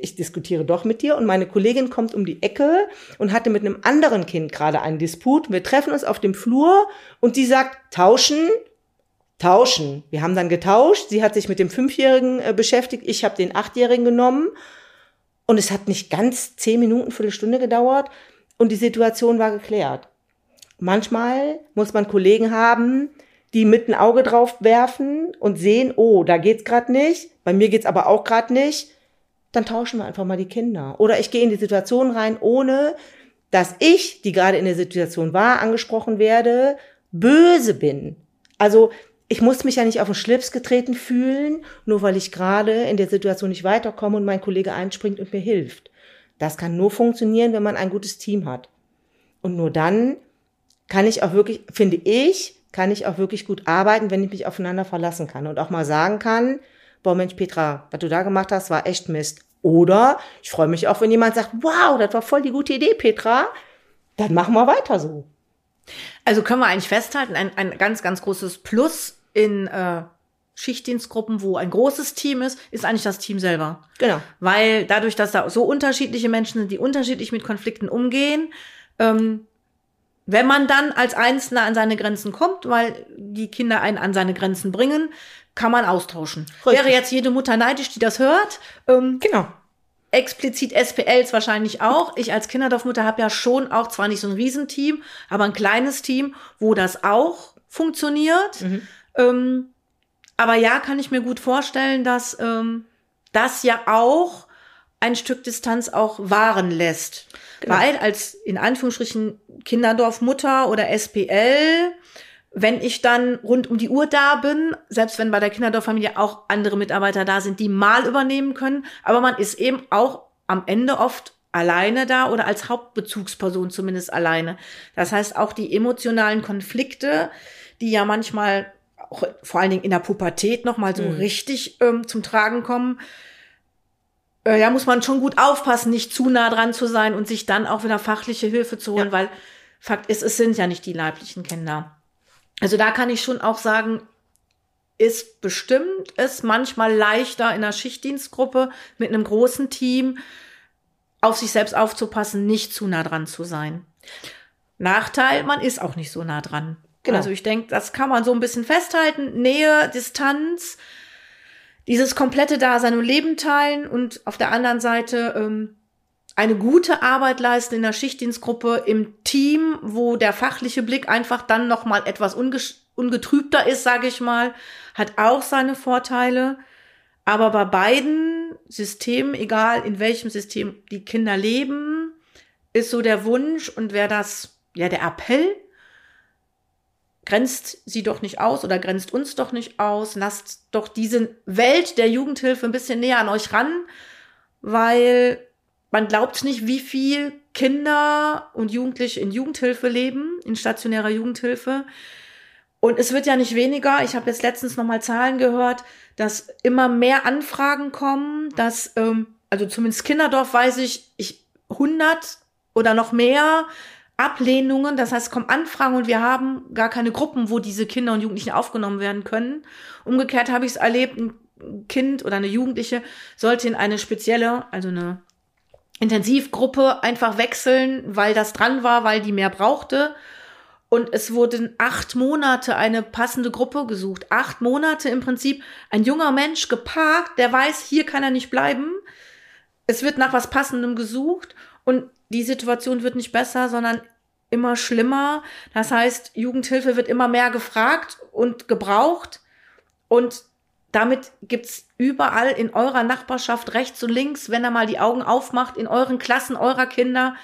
ich diskutiere doch mit dir und meine Kollegin kommt um die Ecke und hatte mit einem anderen Kind gerade einen Disput. Wir treffen uns auf dem Flur und sie sagt, tauschen, tauschen. Wir haben dann getauscht. Sie hat sich mit dem Fünfjährigen äh, beschäftigt. Ich habe den Achtjährigen genommen. Und es hat nicht ganz zehn Minuten, Viertelstunde gedauert und die Situation war geklärt. Manchmal muss man Kollegen haben, die mit ein Auge drauf werfen und sehen, oh, da geht's gerade nicht, bei mir geht's aber auch gerade nicht, dann tauschen wir einfach mal die Kinder. Oder ich gehe in die Situation rein, ohne dass ich, die gerade in der Situation war, angesprochen werde, böse bin. Also ich muss mich ja nicht auf den Schlips getreten fühlen, nur weil ich gerade in der Situation nicht weiterkomme und mein Kollege einspringt und mir hilft. Das kann nur funktionieren, wenn man ein gutes Team hat. Und nur dann kann ich auch wirklich, finde ich, kann ich auch wirklich gut arbeiten, wenn ich mich aufeinander verlassen kann und auch mal sagen kann, boah Mensch Petra, was du da gemacht hast, war echt Mist. Oder ich freue mich auch, wenn jemand sagt, wow, das war voll die gute Idee, Petra. Dann machen wir weiter so. Also können wir eigentlich festhalten, ein, ein ganz, ganz großes Plus in äh, Schichtdienstgruppen, wo ein großes Team ist, ist eigentlich das Team selber. Genau. Weil dadurch, dass da so unterschiedliche Menschen sind, die unterschiedlich mit Konflikten umgehen, ähm, wenn man dann als Einzelner an seine Grenzen kommt, weil die Kinder einen an seine Grenzen bringen, kann man austauschen. Richtig. Wäre jetzt jede Mutter neidisch, die das hört. Ähm, genau. Explizit SPLs wahrscheinlich auch. Ich als Kinderdorfmutter habe ja schon auch zwar nicht so ein Riesenteam, aber ein kleines Team, wo das auch funktioniert. Mhm. Ähm, aber ja, kann ich mir gut vorstellen, dass ähm, das ja auch ein Stück Distanz auch wahren lässt. Genau. Weil als in Anführungsstrichen Kinderdorfmutter oder SPL wenn ich dann rund um die Uhr da bin, selbst wenn bei der Kinderdorffamilie auch andere Mitarbeiter da sind, die mal übernehmen können, aber man ist eben auch am Ende oft alleine da oder als Hauptbezugsperson zumindest alleine. Das heißt, auch die emotionalen Konflikte, die ja manchmal auch vor allen Dingen in der Pubertät nochmal so mhm. richtig ähm, zum Tragen kommen, äh, ja, muss man schon gut aufpassen, nicht zu nah dran zu sein und sich dann auch wieder fachliche Hilfe zu holen, ja. weil Fakt ist, es sind ja nicht die leiblichen Kinder. Also da kann ich schon auch sagen, ist bestimmt es manchmal leichter in einer Schichtdienstgruppe mit einem großen Team auf sich selbst aufzupassen, nicht zu nah dran zu sein. Nachteil, man ist auch nicht so nah dran. Genau. Also ich denke, das kann man so ein bisschen festhalten. Nähe, Distanz, dieses komplette Dasein und Leben teilen und auf der anderen Seite ähm, eine gute Arbeit leisten in der Schichtdienstgruppe im Team, wo der fachliche Blick einfach dann noch mal etwas ungetrübter ist, sage ich mal, hat auch seine Vorteile. Aber bei beiden Systemen, egal in welchem System die Kinder leben, ist so der Wunsch und wer das, ja, der Appell, grenzt sie doch nicht aus oder grenzt uns doch nicht aus, lasst doch diese Welt der Jugendhilfe ein bisschen näher an euch ran, weil man glaubt nicht, wie viel Kinder und Jugendliche in Jugendhilfe leben, in stationärer Jugendhilfe. Und es wird ja nicht weniger. Ich habe jetzt letztens nochmal Zahlen gehört, dass immer mehr Anfragen kommen, dass, ähm, also zumindest Kinderdorf weiß ich, ich 100 oder noch mehr Ablehnungen. Das heißt, es kommen Anfragen und wir haben gar keine Gruppen, wo diese Kinder und Jugendlichen aufgenommen werden können. Umgekehrt habe ich es erlebt, ein Kind oder eine Jugendliche sollte in eine spezielle, also eine Intensivgruppe einfach wechseln, weil das dran war, weil die mehr brauchte. Und es wurden acht Monate eine passende Gruppe gesucht. Acht Monate im Prinzip ein junger Mensch geparkt, der weiß, hier kann er nicht bleiben. Es wird nach was Passendem gesucht und die Situation wird nicht besser, sondern immer schlimmer. Das heißt, Jugendhilfe wird immer mehr gefragt und gebraucht. Und damit gibt's überall in eurer Nachbarschaft rechts und links, wenn er mal die Augen aufmacht, in euren Klassen eurer Kinder,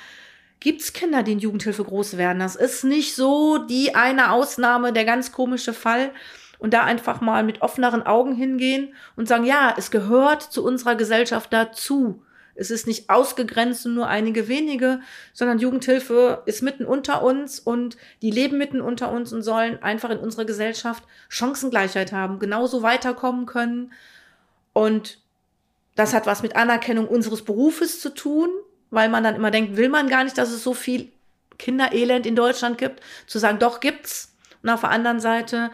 gibt's Kinder, die in Jugendhilfe groß werden. Das ist nicht so die eine Ausnahme, der ganz komische Fall. Und da einfach mal mit offeneren Augen hingehen und sagen, ja, es gehört zu unserer Gesellschaft dazu. Es ist nicht ausgegrenzt und nur einige wenige, sondern Jugendhilfe ist mitten unter uns und die leben mitten unter uns und sollen einfach in unserer Gesellschaft Chancengleichheit haben, genauso weiterkommen können. Und das hat was mit Anerkennung unseres Berufes zu tun, weil man dann immer denkt, will man gar nicht, dass es so viel Kinderelend in Deutschland gibt, zu sagen, doch gibt's. Und auf der anderen Seite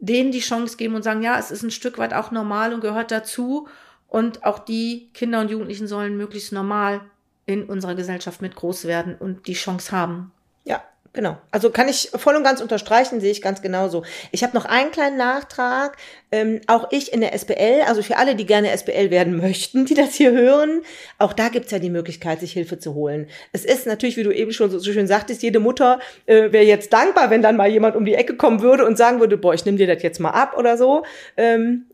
denen die Chance geben und sagen, ja, es ist ein Stück weit auch normal und gehört dazu. Und auch die Kinder und Jugendlichen sollen möglichst normal in unserer Gesellschaft mit groß werden und die Chance haben. Genau. Also kann ich voll und ganz unterstreichen, sehe ich ganz genauso. Ich habe noch einen kleinen Nachtrag. Ähm, auch ich in der SBL, also für alle, die gerne SBL werden *laughs* möchten, die das hier hören, auch da gibt's ja die Möglichkeit, sich Hilfe zu holen. Es ist natürlich, wie du eben schon so, so schön sagtest, jede Mutter äh, wäre jetzt dankbar, wenn dann mal jemand um die Ecke kommen würde und sagen würde, boah, ich nehme dir das jetzt mal ab oder so. Ähm,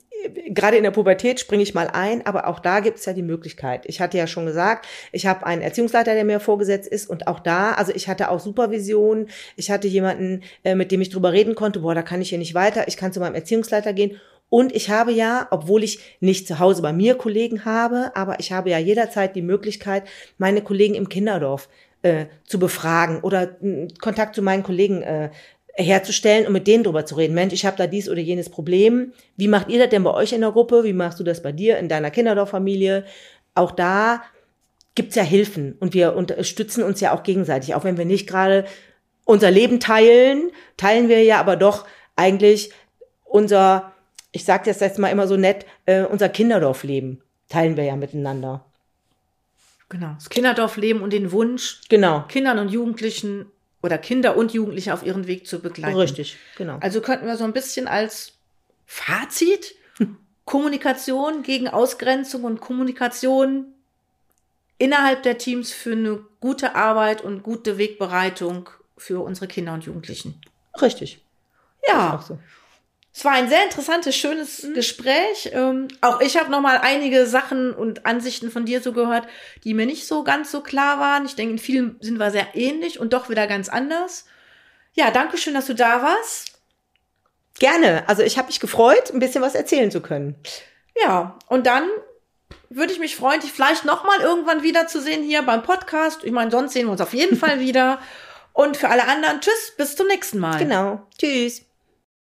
gerade in der Pubertät springe ich mal ein, aber auch da gibt es ja die Möglichkeit. Ich hatte ja schon gesagt, ich habe einen Erziehungsleiter, der mir vorgesetzt ist und auch da, also ich hatte auch Supervision, ich hatte jemanden, äh, mit dem ich drüber reden konnte, boah, da kann ich hier nicht weiter, ich kann zu meinem Erziehungsleiter gehen. Und ich habe ja, obwohl ich nicht zu Hause bei mir Kollegen habe, aber ich habe ja jederzeit die Möglichkeit, meine Kollegen im Kinderdorf äh, zu befragen oder äh, Kontakt zu meinen Kollegen äh, herzustellen und mit denen drüber zu reden. Mensch, ich habe da dies oder jenes Problem. Wie macht ihr das denn bei euch in der Gruppe? Wie machst du das bei dir in deiner Kinderdorffamilie? Auch da gibt's ja Hilfen und wir unterstützen uns ja auch gegenseitig. Auch wenn wir nicht gerade unser Leben teilen, teilen wir ja aber doch eigentlich unser, ich sage das jetzt mal immer so nett, äh, unser Kinderdorfleben teilen wir ja miteinander. Genau. Das Kinderdorfleben und den Wunsch, Genau. Kindern und Jugendlichen oder Kinder und Jugendliche auf ihren Weg zu begleiten. Richtig, genau. Also könnten wir so ein bisschen als Fazit *laughs* Kommunikation gegen Ausgrenzung und Kommunikation innerhalb der Teams für eine gute Arbeit und gute Wegbereitung für unsere Kinder und Jugendlichen. Richtig. Ja, Auch so. Es war ein sehr interessantes, schönes Gespräch. Ähm, auch ich habe noch mal einige Sachen und Ansichten von dir so gehört, die mir nicht so ganz so klar waren. Ich denke, in vielen sind wir sehr ähnlich und doch wieder ganz anders. Ja, danke schön, dass du da warst. Gerne. Also ich habe mich gefreut, ein bisschen was erzählen zu können. Ja, und dann würde ich mich freuen, dich vielleicht noch mal irgendwann wiederzusehen hier beim Podcast. Ich meine, sonst sehen wir uns auf jeden *laughs* Fall wieder. Und für alle anderen, tschüss, bis zum nächsten Mal. Genau. Tschüss.